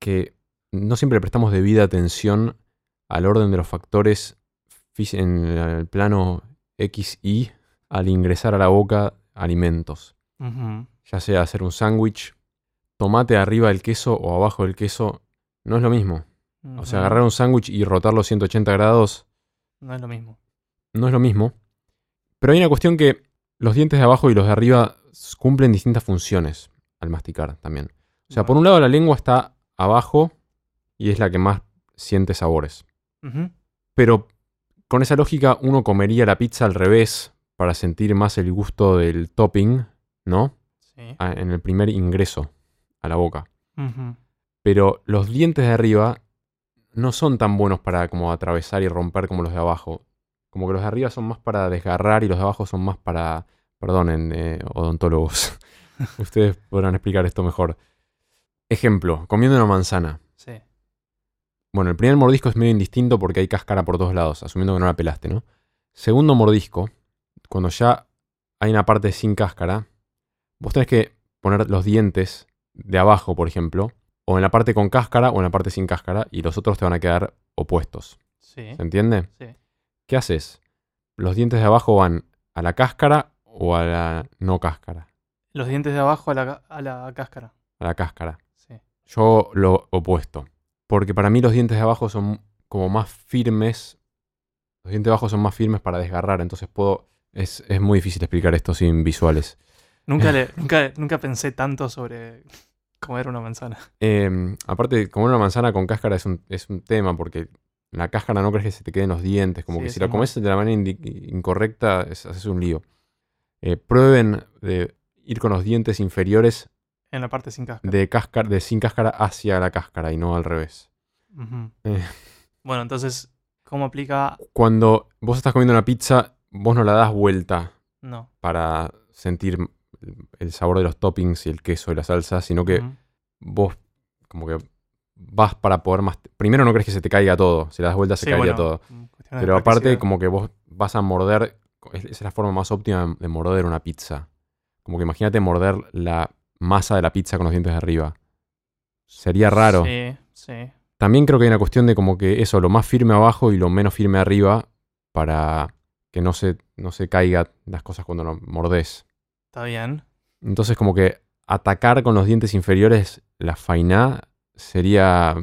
que no siempre prestamos debida atención al orden de los factores en el plano X y al ingresar a la boca alimentos. Ya sea hacer un sándwich, tomate arriba del queso o abajo del queso, no es lo mismo. O sea, agarrar un sándwich y rotarlo 180 grados No es lo mismo. No es lo mismo. Pero hay una cuestión que los dientes de abajo y los de arriba cumplen distintas funciones al masticar también. O sea, por un lado la lengua está abajo y es la que más siente sabores. Pero con esa lógica uno comería la pizza al revés para sentir más el gusto del topping, ¿no? Sí. A- En el primer ingreso a la boca. Pero los dientes de arriba no son tan buenos para como atravesar y romper como los de abajo. Como que los de arriba son más para desgarrar y los de abajo son más para... Perdonen, eh, odontólogos. Ustedes podrán explicar esto mejor. Ejemplo, comiendo una manzana. Sí. Bueno, el primer mordisco es medio indistinto porque hay cáscara por todos lados, asumiendo que no la pelaste, ¿no? Segundo mordisco, cuando ya hay una parte sin cáscara, vos tenés que poner los dientes de abajo, por ejemplo, o en la parte con cáscara o en la parte sin cáscara, y los otros te van a quedar opuestos. Sí. ¿Se entiende? Sí. ¿Qué haces? Los dientes de abajo van a la cáscara o a la no cáscara. Los dientes de abajo a la, a la cáscara. A la cáscara. Sí. Yo lo opuesto. Porque para mí los dientes de abajo son como más firmes. Los dientes de abajo son más firmes para desgarrar. Entonces puedo. Es, es muy difícil explicar esto sin visuales. Nunca, le, nunca, nunca pensé tanto sobre comer una manzana. Eh, aparte, comer una manzana con cáscara es un, es un tema. Porque la cáscara no crees que se te queden los dientes. Como Sí, que si la es comes de la manera incorrecta, es, haces un lío. Eh, prueben de ir con los dientes inferiores En la parte sin cáscara. de, cáscara, de sin cáscara hacia la cáscara y no al revés. Eh. Bueno, entonces, ¿cómo aplica? Cuando vos estás comiendo una pizza, vos no la das vuelta No. para sentir el sabor de los toppings y el queso y la salsa, sino que vos como que vas para poder más... Primero no crees que se te caiga todo, si la das vuelta se Sí, caería bueno, todo. mm, Pero aparte como que vos vas a morder, es- esa es la forma más óptima de morder una pizza. Como que imagínate morder la masa de la pizza con los dientes de arriba. Sería raro. Sí, sí. También creo que hay una cuestión de como que eso, lo más firme abajo y lo menos firme arriba para que no se, no se caiga las cosas cuando lo mordés. Está bien. Entonces como que atacar con los dientes inferiores la fainá sería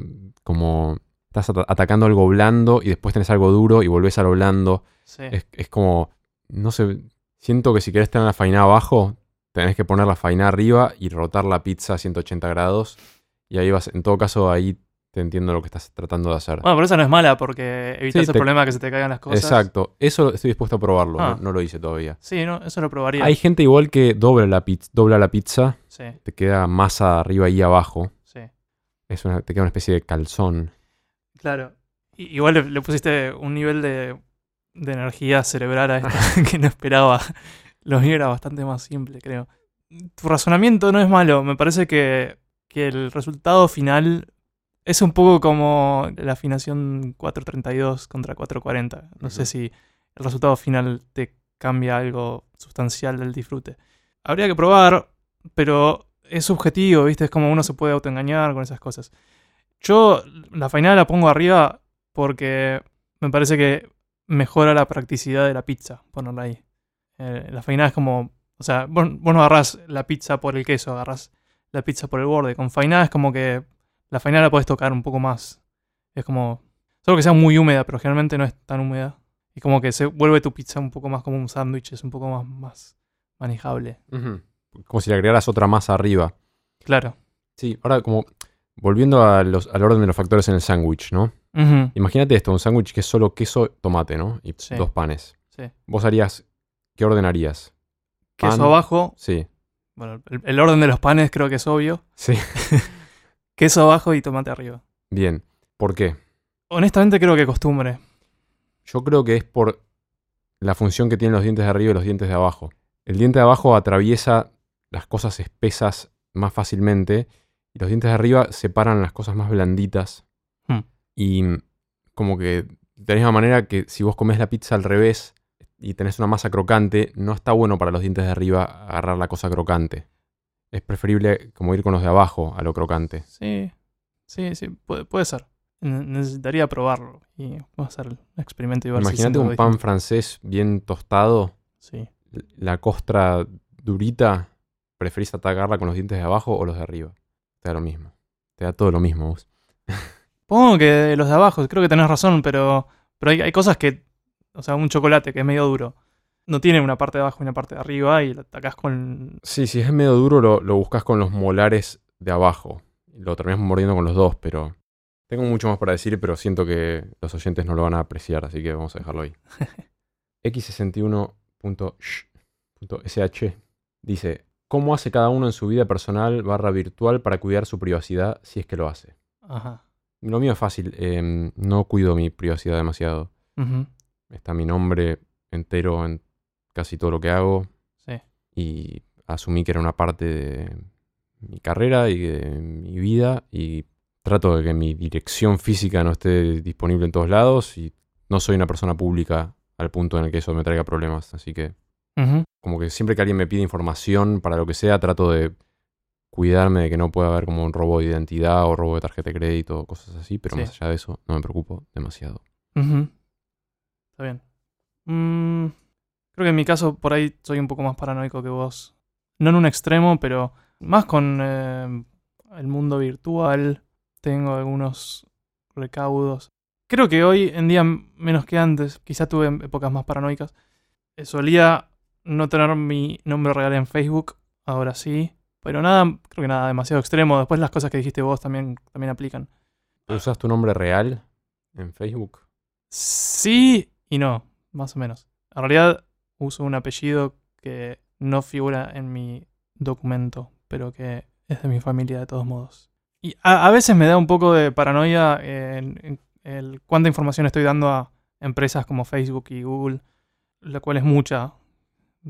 como... Estás ata- atacando algo blando y después tenés algo duro y volvés a lo blando. Sí. Es, es como... No sé... Siento que si querés tener la fainá abajo, tenés que poner la fainá arriba y rotar la pizza a 180 grados. Y ahí vas... En todo caso, ahí te entiendo lo que estás tratando de hacer. Bueno, pero esa no es mala porque evitas Sí, el te- problema de que se te caigan las cosas. Exacto. Eso estoy dispuesto a probarlo. Ah. No, no lo hice todavía. Sí, no, eso lo probaría. Hay gente igual que dobla la, pizza, dobla la pizza, Sí, te queda masa arriba y abajo. Es una, te queda una especie de calzón. Claro. Igual le, le pusiste un nivel de, de energía cerebral a esto que no esperaba. Lo mío era bastante más simple, creo. Tu razonamiento no es malo. Me parece que, que el resultado final es un poco como la afinación 432 contra 440. No sé si el resultado final te cambia algo sustancial del disfrute. Habría que probar, pero es subjetivo, ¿viste? Es como uno se puede autoengañar con esas cosas. Yo la final la pongo arriba porque me parece que mejora la practicidad de la pizza ponerla ahí. Eh, la fainada es como, o sea, vos, vos no agarrás la pizza por el queso, agarrás la pizza por el borde. Con fainada es como que la fainada la podés tocar un poco más. Es como, solo que sea muy húmeda, pero generalmente no es tan húmeda. Y como que se vuelve tu pizza un poco más como un sándwich, es un poco más, más manejable. Como si le agregaras otra masa arriba. Claro. Sí, ahora como volviendo a los, al orden de los factores en el sándwich, ¿no? Imagínate esto, un sándwich que es solo queso, tomate, ¿no? Y Sí. dos panes. Sí. Vos harías, ¿qué orden harías? Queso Pan. abajo. Sí, Bueno, el, el orden de los panes creo que es obvio. sí. Queso abajo y tomate arriba. Bien. ¿Por qué? Honestamente creo que costumbre. Yo creo que es por la función que tienen los dientes de arriba y los dientes de abajo. El diente de abajo atraviesa las cosas espesas más fácilmente y los dientes de arriba separan las cosas más blanditas. Hmm. Y como que de la misma manera que si vos comés la pizza al revés y tenés una masa crocante, no está bueno para los dientes de arriba agarrar la cosa crocante. Es preferible como ir con los de abajo a lo crocante. Sí, sí, sí, puede, puede ser. Ne- Necesitaría probarlo y vamos a hacer el experimento y ver Imagínate un pan distinto. francés bien tostado Sí. la costra durita, ¿preferís atacarla con los dientes de abajo o los de arriba? Te da lo mismo. Te da todo lo mismo vos. Supongo que los de abajo, creo que tenés razón, pero, pero hay, hay cosas que o sea, un chocolate que es medio duro, no tiene una parte de abajo y una parte de arriba y lo atacás con... Sí, si es medio duro lo, lo buscas con los molares de abajo. Lo terminas mordiendo con los dos, pero... Tengo mucho más para decir, pero siento que los oyentes no lo van a apreciar, así que vamos a dejarlo ahí. X61.sh dice, ¿cómo hace cada uno en su vida personal barra virtual para cuidar su privacidad si es que lo hace? Ajá. Lo mío es fácil, em, no cuido mi privacidad demasiado. Ujú. Está mi nombre entero en casi todo lo que hago Sí. y asumí que era una parte de mi carrera y de mi vida y trato de que mi dirección física no esté disponible en todos lados y no soy una persona pública al punto en el que eso me traiga problemas. Así que Como que siempre que alguien me pide información para lo que sea, trato de cuidarme de que no pueda haber como un robo de identidad o robo de tarjeta de crédito o cosas así, pero Sí. más allá de eso no me preocupo demasiado. Está bien. Mm, creo que en mi caso por ahí soy un poco más paranoico que vos. No en un extremo, pero más con eh, el mundo virtual. Tengo algunos recaudos. Creo que hoy en día menos que antes. Quizá tuve épocas más paranoicas. Eh, solía no tener mi nombre real en Facebook. Ahora sí. Pero nada, creo que nada demasiado extremo. Después las cosas que dijiste vos también, también aplican. ¿Usas tu nombre real en Facebook? Sí y no, más o menos. En realidad uso un apellido que no figura en mi documento, pero que es de mi familia de todos modos. Y a, a veces me da un poco de paranoia en, en el cuánta información estoy dando a empresas como Facebook y Google, la cual es mucha.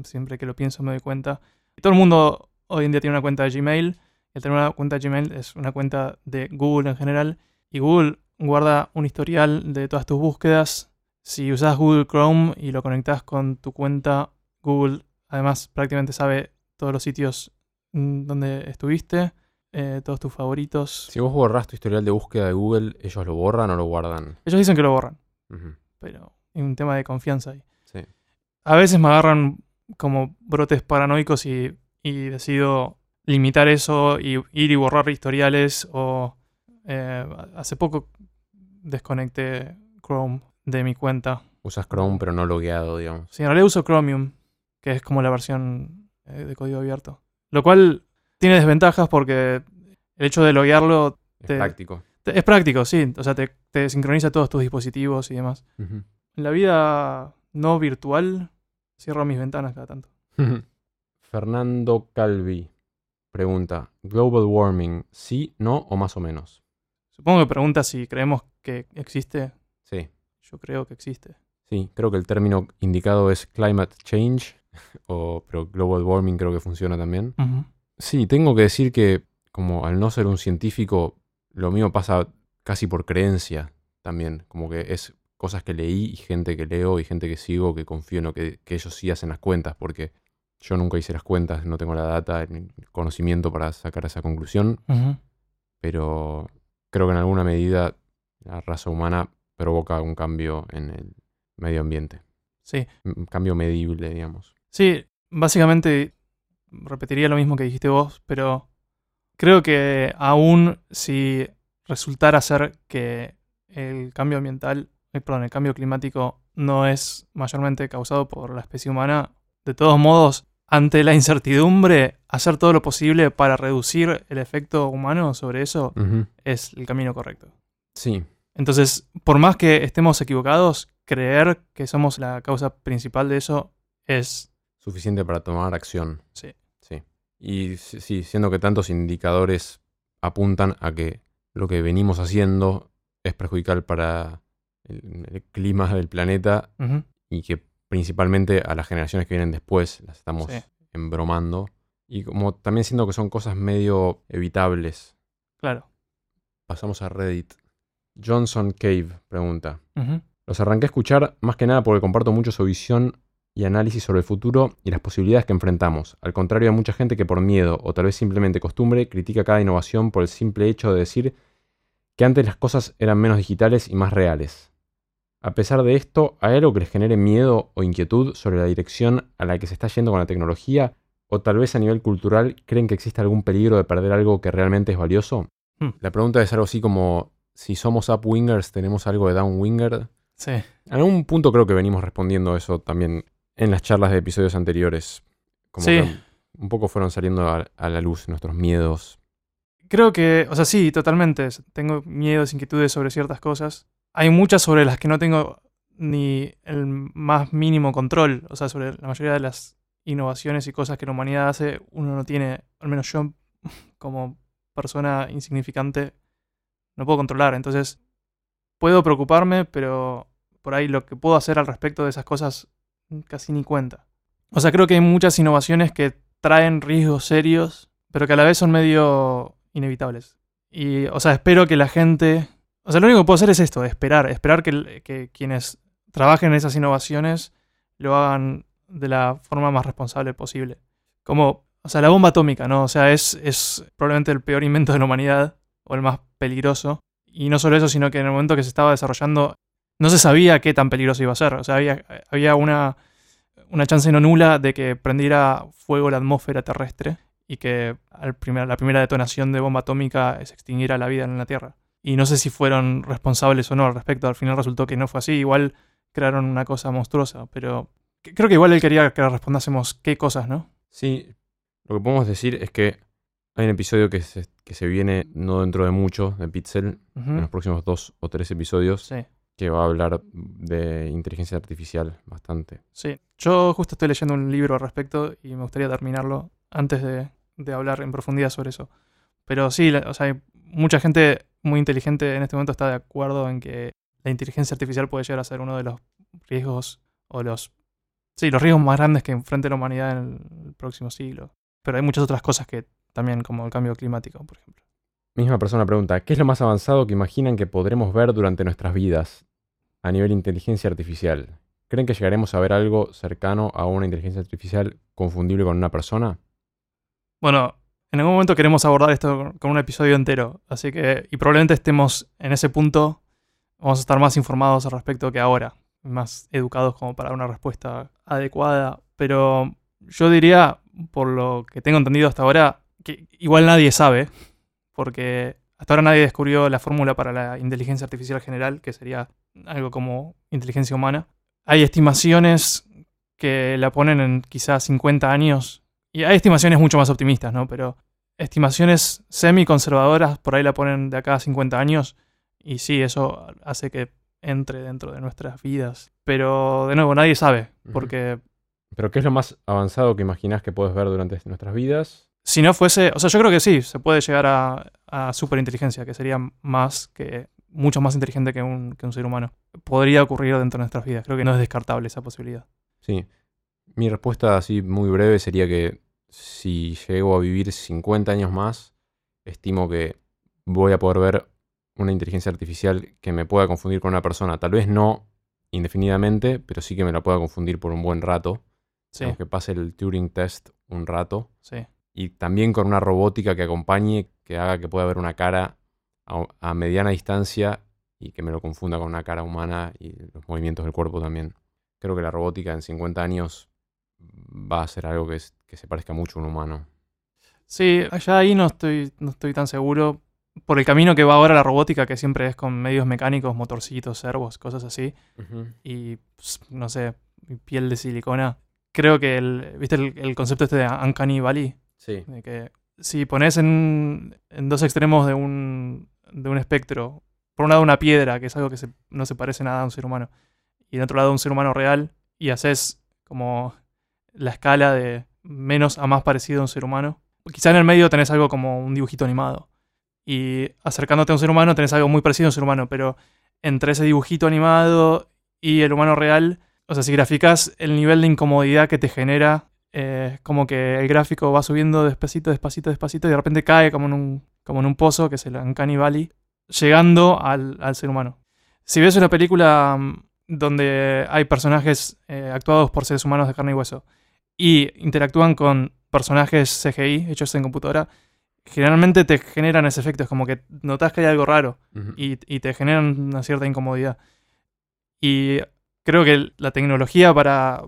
Siempre que lo pienso me doy cuenta. Todo el mundo hoy en día tiene una cuenta de Gmail. El tener una cuenta de Gmail es una cuenta de Google en general. Y Google guarda un historial de todas tus búsquedas. Si usas Google Chrome y lo conectas con tu cuenta, Google además prácticamente sabe todos los sitios mm, donde estuviste, eh, todos tus favoritos. Si vos borras tu historial de búsqueda de Google, ¿ellos lo borran o lo guardan? Ellos dicen que lo borran, pero hay un tema de confianza ahí. Sí. A veces me agarran como brotes paranoicos y, y decido limitar eso y ir y borrar historiales o eh, hace poco desconecté Chrome de mi cuenta. Usas Chrome pero no logueado, digamos. Sí, en realidad uso Chromium, que es como la versión eh, de código abierto. Lo cual tiene desventajas porque el hecho de loguearlo Es práctico. te- es práctico, sí. O sea, te, te sincroniza todos tus dispositivos y demás. En la vida no virtual, cierro mis ventanas cada tanto. Fernando Calvi pregunta, ¿Global warming sí, no o más o menos? Supongo que pregunta si creemos que existe. Sí, Yo creo que existe. sí, creo que el término indicado es climate change, o, pero global warming creo que funciona también. Sí, tengo que decir que como al no ser un científico, lo mío pasa casi por creencia también, como que es cosas que leí y gente que leo y gente que sigo que confío en lo que, que ellos sí hacen las cuentas, porque yo nunca hice las cuentas, no tengo la data el conocimiento para sacar esa conclusión, pero creo que en alguna medida la raza humana provoca un cambio en el medio ambiente, Sí. un cambio medible, digamos. Sí, básicamente repetiría lo mismo que dijiste vos, pero creo que aún si resultara ser que el cambio ambiental, perdón, el cambio climático no es mayormente causado por la especie humana, de todos modos, ante la incertidumbre, hacer todo lo posible para reducir el efecto humano sobre eso es el camino correcto. Sí, Entonces, por más que estemos equivocados, creer que somos la causa principal de eso es suficiente para tomar acción. Sí. Sí. Y sí, siendo que tantos indicadores apuntan a que lo que venimos haciendo es perjudicial para el, el clima del planeta y que principalmente a las generaciones que vienen después las estamos Sí. embromando. Y como también siento que son cosas medio evitables. Claro. Pasamos a Reddit. Johnson Cave pregunta. Los arranqué a escuchar más que nada porque comparto mucho su visión y análisis sobre el futuro y las posibilidades que enfrentamos. Al contrario de mucha gente que por miedo o tal vez simplemente costumbre critica cada innovación por el simple hecho de decir que antes las cosas eran menos digitales y más reales. A pesar de esto, ¿hay algo que les genere miedo o inquietud sobre la dirección a la que se está yendo con la tecnología? ¿O tal vez a nivel cultural creen que existe algún peligro de perder algo que realmente es valioso? Hmm. La pregunta es algo así como, si somos upwingers, ¿tenemos algo de downwinger? Sí. En algún punto creo que venimos respondiendo eso también en las charlas de episodios anteriores. Como Sí. que un poco fueron saliendo a, a la luz nuestros miedos. Creo que, o sea, sí, totalmente. Tengo miedos, inquietudes sobre ciertas cosas. Hay muchas sobre las que no tengo ni el más mínimo control. O sea, sobre la mayoría de las innovaciones y cosas que la humanidad hace, uno no tiene, al menos yo como persona insignificante, no puedo controlar. Entonces, puedo preocuparme, pero por ahí lo que puedo hacer al respecto de esas cosas casi ni cuenta. O sea, creo que hay muchas innovaciones que traen riesgos serios, pero que a la vez son medio inevitables. Y, o sea, espero que la gente... O sea, lo único que puedo hacer es esto, esperar. Esperar que, que quienes trabajen en esas innovaciones lo hagan de la forma más responsable posible. Como, o sea, la bomba atómica, ¿no? O sea, es, es probablemente el peor invento de la humanidad, o el más peligroso. Y no solo eso, sino que en el momento que se estaba desarrollando, no se sabía qué tan peligroso iba a ser. O sea, había, había una, una chance no nula de que prendiera fuego la atmósfera terrestre y que al primer, la primera detonación de bomba atómica se extinguiera la vida en la Tierra. Y no sé si fueron responsables o no al respecto. Al final resultó que no fue así. Igual crearon una cosa monstruosa, pero creo que igual él quería que respondásemos qué cosas, ¿no? Sí, lo que podemos decir es que hay un episodio que se, que se viene no dentro de mucho de Pixel, Uh en los próximos dos o tres episodios, Sí, que va a hablar de inteligencia artificial bastante. sí. Yo justo estoy leyendo un libro al respecto y me gustaría terminarlo antes de, de hablar en profundidad sobre eso. Pero sí, la- o sea, hay mucha gente muy inteligente en este momento está de acuerdo en que la inteligencia artificial puede llegar a ser uno de los riesgos o los sí, los riesgos más grandes que enfrente la humanidad en el próximo siglo. Pero hay muchas otras cosas que también, como el cambio climático, por ejemplo. Misma persona pregunta, ¿qué es lo más avanzado que imaginan que podremos ver durante nuestras vidas a nivel inteligencia artificial? ¿Creen que llegaremos a ver algo cercano a una inteligencia artificial confundible con una persona? Bueno, en algún momento queremos abordar esto con- un episodio entero, así que, y probablemente estemos en ese punto, vamos a estar más informados al respecto que ahora, más educados como para una respuesta adecuada, pero yo diría, por lo que tengo entendido hasta ahora, que igual nadie sabe, porque hasta ahora nadie descubrió la fórmula para la inteligencia artificial general, que sería algo como inteligencia humana. Hay estimaciones que la ponen en quizás 50 años y hay estimaciones mucho más optimistas, ¿no? Pero estimaciones semi-conservadoras por ahí la ponen de acá a 50 años. Y sí, eso hace que entre dentro de nuestras vidas. Pero de nuevo, nadie sabe. Porque ¿Pero qué es lo más avanzado que imaginas que puedes ver durante nuestras vidas? si no fuese. O sea, yo creo que sí, se puede llegar a, a superinteligencia, que sería más que. mucho más inteligente que un, que un ser humano. Podría ocurrir dentro de nuestras vidas. Creo que no es descartable esa posibilidad. Sí. Mi respuesta así muy breve sería que si llego a vivir 50 años más, estimo que voy a poder ver una inteligencia artificial que me pueda confundir con una persona. Tal vez no indefinidamente, pero sí que me la pueda confundir por un buen rato. Sí, Aunque pase el Turing test un rato. sí. Y también con una robótica que acompañe, que haga que pueda ver una cara a, a mediana distancia y que me lo confunda con una cara humana y los movimientos del cuerpo también. Creo que la robótica en 50 años va a ser algo que, es- que se parezca mucho a un humano. Sí, allá ahí no estoy, no estoy tan seguro. Por el camino que va ahora la robótica, que siempre es con medios mecánicos, motorcitos, servos, cosas así, y pues, no sé, piel de silicona. Creo que el, ¿viste el, el concepto este de Uncanny Valley? Sí. De que si pones en, en dos extremos de un, de un espectro, por un lado una piedra, que es algo que se- no se parece nada a un ser humano, y del otro lado un ser humano real, y haces como la escala de menos a más parecido a un ser humano, quizá en el medio tenés algo como un dibujito animado, y acercándote a un ser humano tenés algo muy parecido a un ser humano, pero entre ese dibujito animado y el humano real, o sea, si graficas el nivel de incomodidad que te genera eh, como que el gráfico va subiendo despacito, despacito, despacito y de repente cae como en un, como en un pozo, que es el Uncanny Valley, llegando al, al ser humano. Si ves una película mm, donde hay personajes eh, actuados por seres humanos de carne y hueso y interactúan con personajes CGI hechos en computadora, generalmente te generan ese efecto, es como que notas que hay algo raro y, y te generan una cierta incomodidad. Y creo que la tecnología para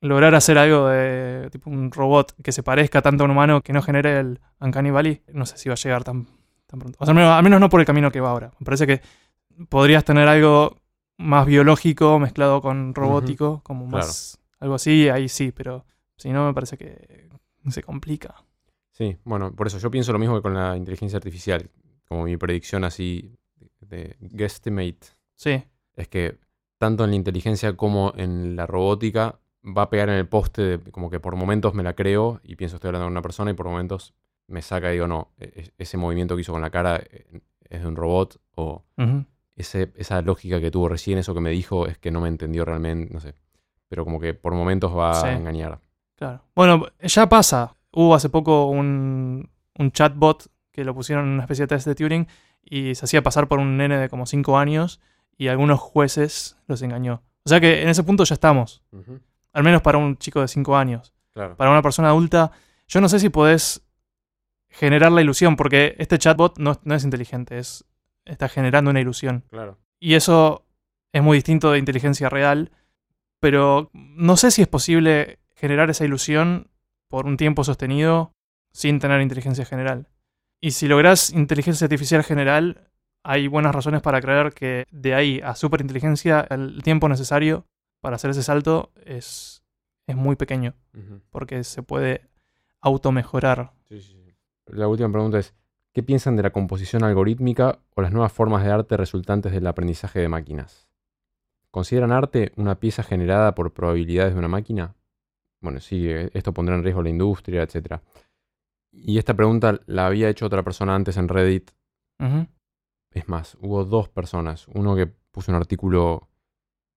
lograr hacer algo de tipo un robot que se parezca tanto a un humano que no genere el Uncanny Valley, no sé si va a llegar tan, tan pronto. O sea, al menos, al menos no por el camino que va ahora. Me parece que podrías tener algo más biológico mezclado con robótico, como más algo así, ahí sí, pero si no me parece que se complica. Sí, bueno, por eso yo pienso lo mismo que con la inteligencia artificial, como mi predicción así de guesstimate. Sí. Es que tanto en la inteligencia como en la robótica va a pegar en el poste, de, como que por momentos me la creo y pienso estoy hablando con una persona y por momentos me saca y digo, no, e, e, ese movimiento que hizo con la cara eh, es de un robot o ese, esa lógica que tuvo recién, eso que me dijo es que no me entendió realmente, no sé. Pero como que por momentos va a engañar. Claro. Bueno, ya pasa. Hubo hace poco un, un chatbot que lo pusieron en una especie de test de Turing y se hacía pasar por un nene de como 5 años y algunos jueces los engañó. O sea que en ese punto ya estamos. Al menos para un chico de 5 años. Para una persona adulta, yo no sé si podés generar la ilusión, porque este chatbot no, no es inteligente, es, está generando una ilusión. Claro. Y eso es muy distinto de inteligencia real, pero no sé si es posible generar esa ilusión por un tiempo sostenido sin tener inteligencia general. Y si logras inteligencia artificial general, hay buenas razones para creer que de ahí a superinteligencia el tiempo necesario para hacer ese salto es, es muy pequeño, porque se puede automejorar. Sí, sí, La última pregunta es, ¿qué piensan de la composición algorítmica o las nuevas formas de arte resultantes del aprendizaje de máquinas? ¿Consideran arte una pieza generada por probabilidades de una máquina? Bueno, sí, eh, esto pondrá en riesgo la industria, etc. Y esta pregunta la había hecho otra persona antes en Reddit. Es más, hubo dos personas. Uno que puso un artículo,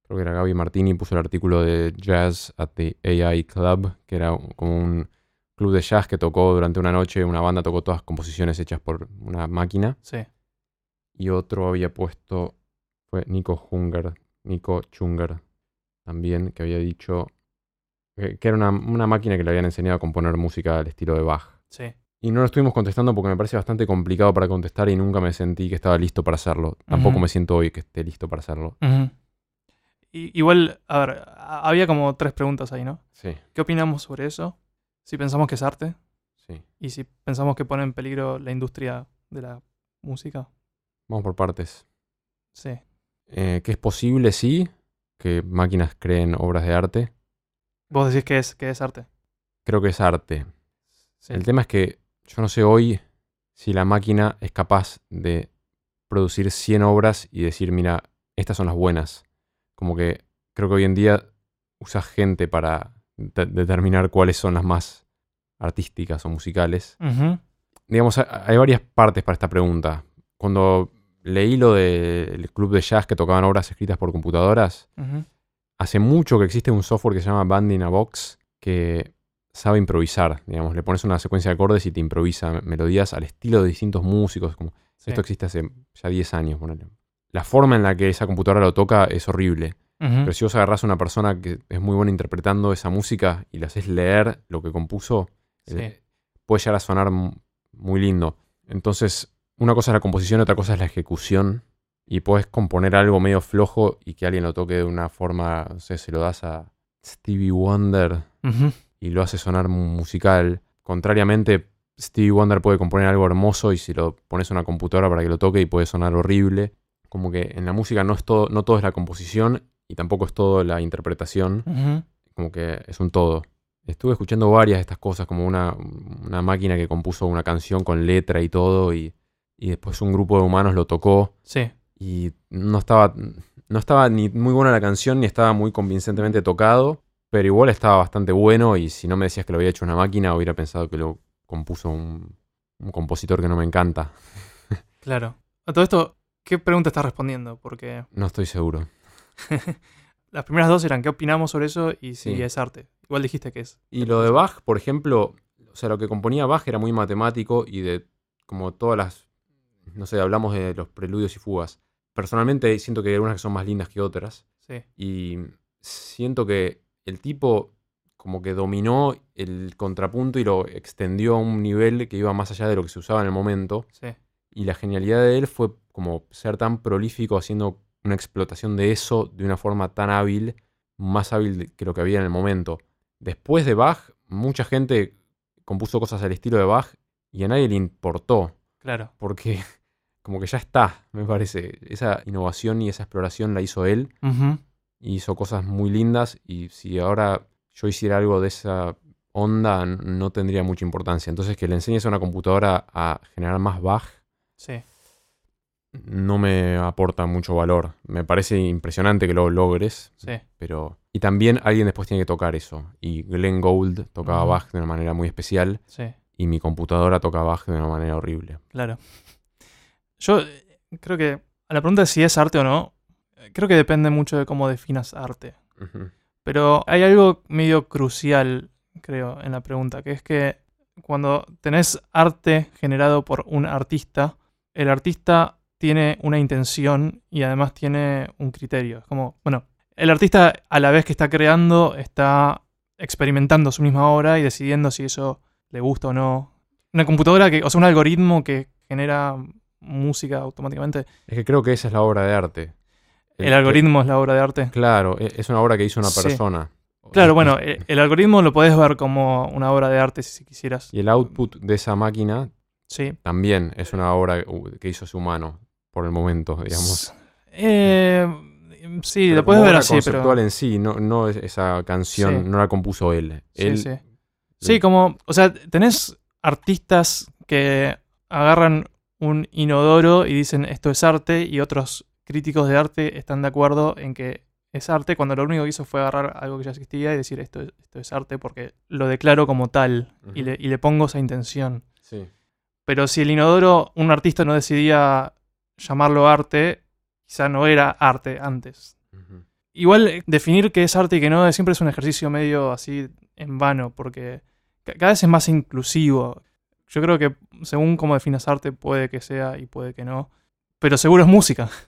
creo que era Gaby Martini, puso el artículo de Jazz at the AI Club, que era como un club de jazz que tocó durante una noche, una banda tocó todas composiciones hechas por una máquina. Sí. Y otro había puesto, fue Nico Hunger, Nico Chunger, también, que había dicho que, era una, una máquina que le habían enseñado a componer música al estilo de Bach. Sí. Y no lo estuvimos contestando porque me parece bastante complicado para contestar y nunca me sentí que estaba listo para hacerlo. Tampoco me siento hoy que esté listo para hacerlo. igual, a ver, había como tres preguntas ahí, ¿no? Sí. ¿Qué opinamos sobre eso? Si pensamos que es arte. Sí. Y si pensamos que pone en peligro la industria de la música. Vamos por partes. Sí. Eh, que es posible, sí, que máquinas creen obras de arte. ¿Vos decís que es, que es arte? Creo que es arte. El tema es que yo no sé hoy si la máquina es capaz de producir 100 obras y decir, mira, estas son las buenas. Como que creo que hoy en día usa gente para determinar cuáles son las más artísticas o musicales. Digamos, hay varias partes para esta pregunta. Cuando leí lo del club de jazz que tocaban obras escritas por computadoras, hace mucho que existe un software que se llama Band in a Box que sabe improvisar, digamos, le pones una secuencia de acordes y te improvisa melodías al estilo de distintos músicos, como esto existe hace ya 10 años, La forma en la que esa computadora lo toca es horrible. Pero si vos agarrás a una persona que es muy buena interpretando esa música y le haces leer lo que compuso, eh, puede llegar a sonar muy lindo. Entonces, una cosa es la composición, otra cosa es la ejecución. Y puedes componer algo medio flojo y que alguien lo toque de una forma, no sé, se lo das a Stevie Wonder y lo hace sonar musical. Contrariamente, Stevie Wonder puede componer algo hermoso y si lo pones a una computadora para que lo toque y puede sonar horrible. Como que en la música no, es todo, no todo es la composición y tampoco es todo la interpretación. Como que es un todo. Estuve escuchando varias de estas cosas, como una, una máquina que compuso una canción con letra y todo, y, y, después un grupo de humanos lo tocó. Sí. Y no estaba, no estaba ni muy buena la canción, ni estaba muy convincentemente tocado, pero igual estaba bastante bueno, y si no me decías que lo había hecho una máquina, hubiera pensado que lo compuso un, un compositor que no me encanta. claro. A todo esto, ¿qué pregunta estás respondiendo? Porque... No estoy seguro. Las primeras dos eran qué opinamos sobre eso y si es arte. Igual dijiste que es. Y lo de Bach, por ejemplo, o sea, lo que componía Bach era muy matemático y de como todas las, no sé, hablamos de los preludios y fugas. Personalmente siento que hay algunas que son más lindas que otras. Sí. Y siento que el tipo como que dominó el contrapunto y lo extendió a un nivel que iba más allá de lo que se usaba en el momento. Sí. Y la genialidad de él fue como ser tan prolífico haciendo una explotación de eso de una forma tan hábil, más hábil que lo que había en el momento. Después de Bach, mucha gente compuso cosas al estilo de Bach y a nadie le importó. Claro. Porque como que ya está, me parece. Esa innovación y esa exploración la hizo él. Y hizo cosas muy lindas. Y si ahora yo hiciera algo de esa onda, no tendría mucha importancia. Entonces, que le enseñes a una computadora a generar más Sí. no me aporta mucho valor. Me parece impresionante que lo logres, Sí. pero... Y también alguien después tiene que tocar eso. Y Glenn Gould tocaba Ujú. Bach de una manera muy especial Sí. y mi computadora toca Bach de una manera horrible. Claro. Yo eh, creo que a la pregunta de si es arte o no, eh, creo que depende mucho de cómo definas arte. Pero hay algo medio crucial, creo, en la pregunta, que es que cuando tenés arte generado por un artista, el artista tiene una intención y además tiene un criterio. Es como, bueno, el artista a la vez que está creando está experimentando su misma obra y decidiendo si eso le gusta o no. Una computadora que, o sea, un algoritmo que genera música automáticamente. Es que creo que esa es la obra de arte. El algoritmo es la obra de arte. Claro, e- es una obra que hizo una Sí. persona. Claro, bueno, eh, el algoritmo lo podés ver como una obra de arte si quisieras. Y el output de esa máquina Sí. también es una obra que hizo ese humano, por el momento, digamos. Eh, sí, Pero lo puedes ver así, conceptual pero. en sí, no, no es- esa canción Sí. no la compuso él. Sí, él sí. Sí, como. O sea, tenés artistas que agarran un inodoro y dicen esto es arte, y otros críticos de arte están de acuerdo en que es arte, cuando lo único que hizo fue agarrar algo que ya existía y decir esto, es- esto es arte porque lo declaro como tal y, le, y le pongo esa intención. Sí. Pero si el inodoro, un artista no decidía llamarlo arte, quizá no era arte antes. Igual eh, definir qué es arte y qué no siempre es un ejercicio medio así en vano, porque ca- cada vez es más inclusivo. Yo creo que según cómo definas arte puede que sea y puede que no, pero seguro es música.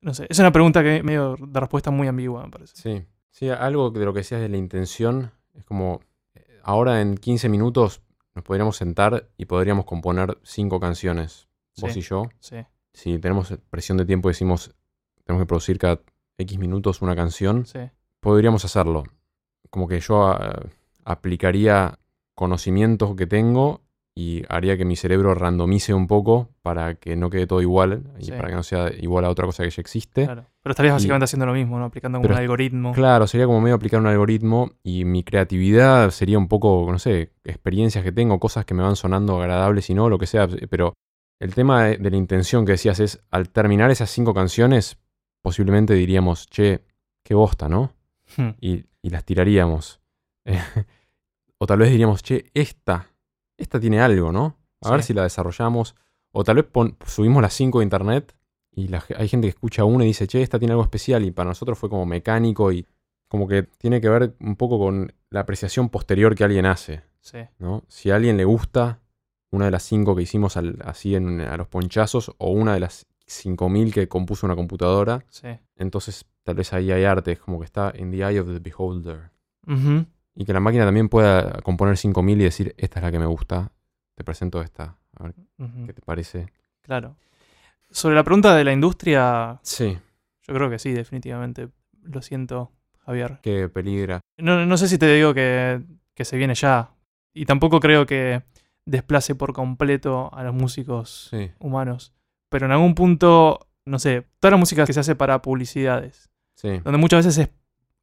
No sé, es una pregunta que medio de respuesta muy ambigua, me parece. Sí. Sí, algo de lo que decías de la intención es como eh, ahora en 15 minutos nos podríamos sentar y podríamos componer cinco canciones, vos Sí. y yo. Sí, Si tenemos presión de tiempo y decimos tenemos que producir cada X minutos una canción, sí, podríamos hacerlo. Como que yo ah, aplicaría conocimientos que tengo y haría que mi cerebro randomice un poco para que no quede todo igual y Sí. para que no sea igual a otra cosa que ya existe. claro. Pero estarías Y- básicamente haciendo lo mismo, ¿no? Aplicando como Pero- un algoritmo. Claro, sería como medio aplicar un algoritmo y mi creatividad sería un poco, no sé, experiencias que tengo, cosas que me van sonando agradables y no, lo que sea. Pero el tema de, de la intención que decías es, al terminar esas cinco canciones, posiblemente diríamos, che, qué bosta, ¿no? Hmm. y, y las tiraríamos. O tal vez diríamos, che, esta, esta tiene algo, ¿no? A ver si la desarrollamos. O tal vez pon- subimos las cinco a internet y la hay gente que escucha una y dice, che, esta tiene algo especial y para nosotros fue como mecánico y como que tiene que ver un poco con la apreciación posterior que alguien hace, Sí, ¿no? Si a alguien le gusta una de las cinco que hicimos al- así en, a los ponchazos o una de las 5000 que compuso una computadora, sí. entonces tal vez ahí hay arte, es como que está in the eye of the beholder. Y que la máquina también pueda componer 5000 y decir, esta es la que me gusta, te presento esta, a ver qué te parece. Claro. Sobre la pregunta de la industria, Sí, yo creo que sí, definitivamente. Lo siento, Javier. que peligra. No, no sé si te digo que, que se viene ya. Y tampoco creo que desplace por completo a los músicos Sí, humanos. Pero en algún punto, no sé, toda la música que se hace para publicidades, sí, donde muchas veces es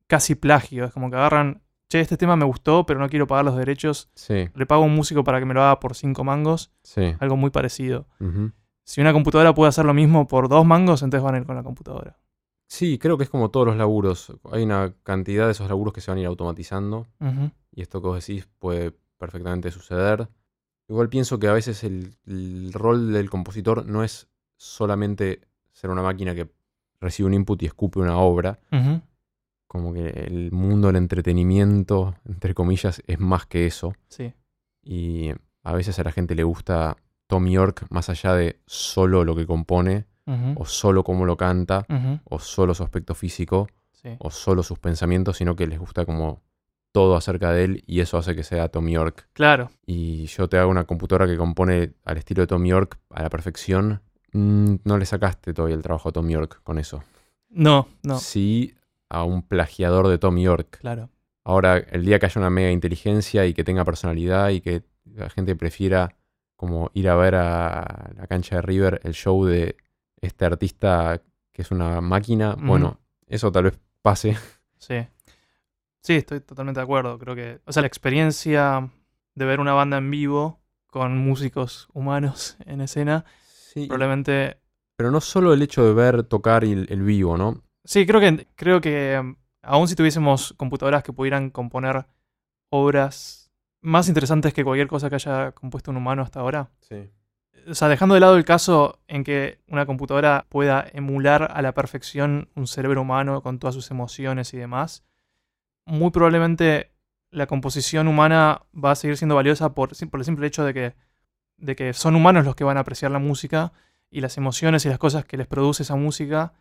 casi plagio. Es como que agarran, che, este tema me gustó, pero no quiero pagar los derechos. sí, Le pago a un músico para que me lo haga por cinco mangos. sí. Algo muy parecido. Si una computadora puede hacer lo mismo por dos mangos, entonces van a ir con la computadora. Sí, creo que es como todos los laburos. Hay una cantidad de esos laburos que se van a ir automatizando y esto que vos decís puede perfectamente suceder. Igual pienso que a veces el, el rol del compositor no es solamente ser una máquina que recibe un input y escupe una obra, Ujú. Como que el mundo del entretenimiento, entre comillas, es más que eso. Sí. Y a veces a la gente le gusta Tom York más allá de solo lo que compone, o solo cómo lo canta, o solo su aspecto físico, Sí. o solo sus pensamientos, sino que les gusta como todo acerca de él y eso hace que sea Tom York. Claro. Y yo te hago una computadora que compone al estilo de Tom York a la perfección. mm, no le sacaste todavía el trabajo a Tom York con eso. No, no. Sí a un plagiador de Tom York. Claro. Ahora, el día que haya una mega inteligencia y que tenga personalidad y que la gente prefiera como ir a ver a la cancha de River el show de este artista que es una máquina. Bueno, eso tal vez pase. Sí. Sí, estoy totalmente de acuerdo. Creo que. O sea, la experiencia de ver una banda en vivo con músicos humanos en escena, Sí, probablemente. pero no solo el hecho de ver tocar el vivo, ¿no? Sí, creo que, creo que um, aun si tuviésemos computadoras que pudieran componer obras más interesantes que cualquier cosa que haya compuesto un humano hasta ahora. Sí. O sea, dejando de lado el caso en que una computadora pueda emular a la perfección un cerebro humano con todas sus emociones y demás, muy probablemente la composición humana va a seguir siendo valiosa por, por el simple hecho de que, de que son humanos los que van a apreciar la música y las emociones y las cosas que les produce esa música,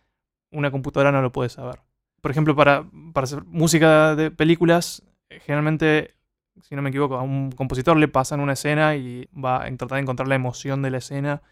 una computadora no lo puede saber. Por ejemplo, para, para hacer música de películas, generalmente, si no me equivoco, a un compositor le pasan una escena y va a tratar de encontrar la emoción de la escena.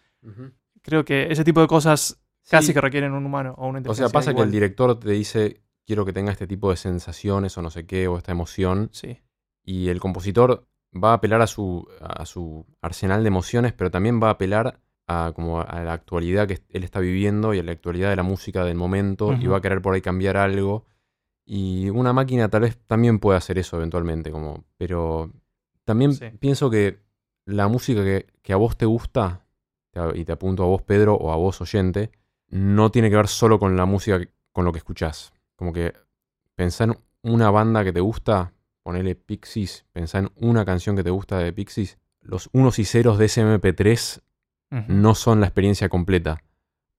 Creo que ese tipo de cosas casi Sí. que requieren un humano o una O inteligencia. sea, pasa que el director te dice, quiero que tenga este tipo de sensaciones o no sé qué, o esta emoción, Sí, y el compositor va a apelar a su, a su arsenal de emociones, pero también va a apelar a, como a la actualidad que él está viviendo y a la actualidad de la música del momento, y va a querer por ahí cambiar algo. Y una máquina tal vez también puede hacer eso eventualmente, como, pero también Sí. pienso que la música que, que a vos te gusta, y te apunto a vos Pedro o a vos oyente, no tiene que ver solo con la música, con lo que escuchás. Como que pensá en una banda que te gusta, ponele Pixies, pensá en una canción que te gusta de Pixies. Los unos y ceros de ese MP3 No son la experiencia completa.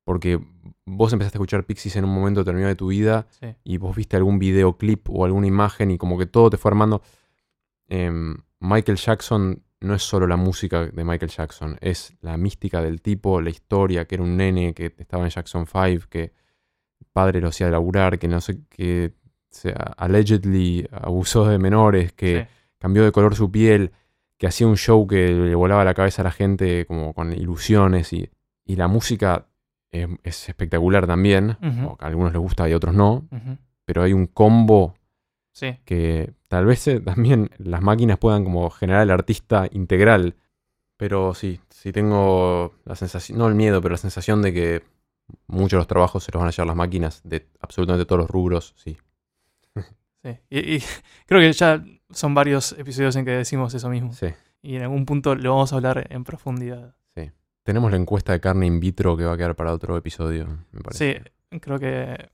Porque vos empezaste a escuchar Pixies en un momento determinado de tu vida Sí. y vos viste algún videoclip o alguna imagen y como que todo te fue armando. Em, Michael Jackson no es solo la música de Michael Jackson, es la mística del tipo, la historia, que era un nene que estaba en Jackson 5, que el padre lo hacía laburar, que no sé, que allegedly abusó de menores, que Sí. cambió de color su piel, que hacía un show que le volaba la cabeza a la gente como con ilusiones y, y la música es, es espectacular también, que a algunos les gusta y a otros no, pero hay un combo Sí. que tal vez eh, también las máquinas puedan como generar el artista integral, pero sí, sí tengo la sensación, no el miedo, pero la sensación de que muchos de los trabajos se los van a llevar las máquinas de absolutamente todos los rubros, sí. Sí. Y, y creo que ya son varios episodios en que decimos eso mismo. Sí, Y en algún punto lo vamos a hablar en profundidad. sí. Tenemos la encuesta de carne in vitro que va a quedar para otro episodio, me parece. Sí, creo que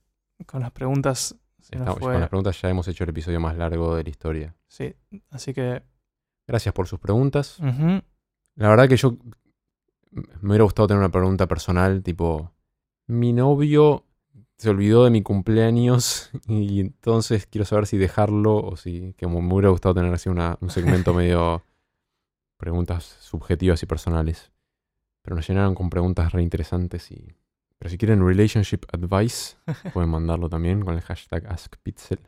con las preguntas se nos Estamos- fue. Con las preguntas ya hemos hecho el episodio más largo de la historia. Sí, así que. Gracias por sus preguntas. La verdad que yo me hubiera gustado tener una pregunta personal, tipo, mi novio se olvidó de mi cumpleaños y entonces quiero saber si dejarlo o si, que me hubiera gustado tener así una- un segmento medio preguntas subjetivas y personales. Pero nos llenaron con preguntas re interesantes y... Pero si quieren relationship advice, pueden mandarlo también con el hashtag AskPixel.